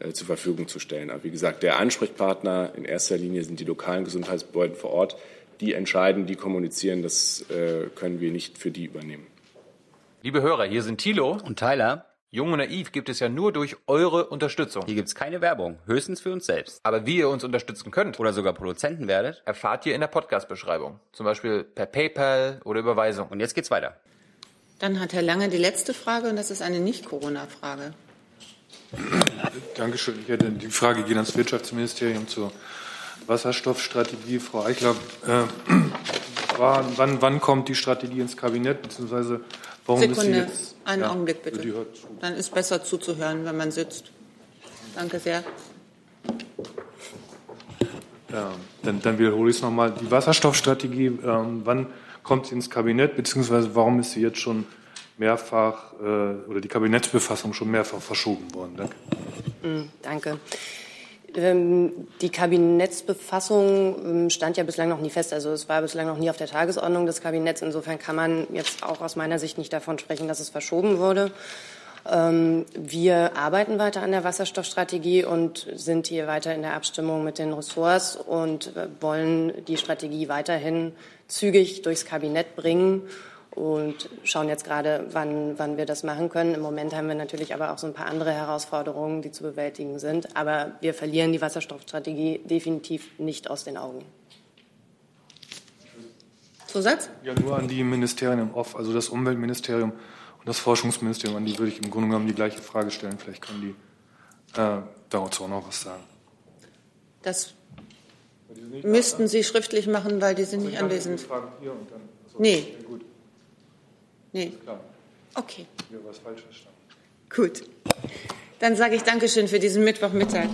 äh, zur Verfügung zu stellen. Aber wie gesagt, der Ansprechpartner in erster Linie sind die lokalen Gesundheitsbehörden vor Ort. Die entscheiden, die kommunizieren. Das äh, können wir nicht für die übernehmen. Liebe Hörer, hier sind Thilo und Tyler. Jung und Naiv gibt es ja nur durch eure Unterstützung. Hier gibt es keine Werbung, höchstens für uns selbst. Aber wie ihr uns unterstützen könnt oder sogar Produzenten werdet, erfahrt ihr in der Podcast-Beschreibung. Zum Beispiel per PayPal oder Überweisung. Und jetzt geht's weiter. Dann hat Herr Lange die letzte Frage und das ist eine Nicht-Corona-Frage. Dankeschön. Ich hätte die Frage geht ans Wirtschaftsministerium zur Wasserstoffstrategie. Frau Eichler, äh, wann, wann, kommt die Strategie ins Kabinett, beziehungsweise warum Sekunde, ist sie jetzt? einen ja, Augenblick bitte. Dann ist besser zuzuhören, wenn man sitzt. Danke sehr. Ja, dann, dann wiederhole ich es nochmal. Die Wasserstoffstrategie, ähm, wann kommt sie ins Kabinett, beziehungsweise warum ist sie jetzt schon mehrfach äh, oder die Kabinettsbefassung schon mehrfach verschoben worden? Danke. Mm, danke. Ähm, die Kabinettsbefassung ähm, stand ja bislang noch nie fest. Also es war bislang noch nie auf der Tagesordnung des Kabinetts. Insofern kann man jetzt auch aus meiner Sicht nicht davon sprechen, dass es verschoben wurde. Ähm, wir arbeiten weiter an der Wasserstoffstrategie und sind hier weiter in der Abstimmung mit den Ressorts und äh, wollen die Strategie weiterhin zügig durchs Kabinett bringen und schauen jetzt gerade, wann, wann wir das machen können. Im Moment haben wir natürlich aber auch so ein paar andere Herausforderungen, die zu bewältigen sind. Aber wir verlieren die Wasserstoffstrategie definitiv nicht aus den Augen. Zusatz? Ja, nur an die Ministerien im Off, also das Umweltministerium und das Forschungsministerium, an die würde ich im Grunde genommen die gleiche Frage stellen. Vielleicht können die äh, dazu auch noch was sagen. Das müssten Sie schriftlich machen, weil die sind nicht anwesend. Nee. Nee. Okay. Gut. Dann sage ich Dankeschön für diesen Mittwochmittag.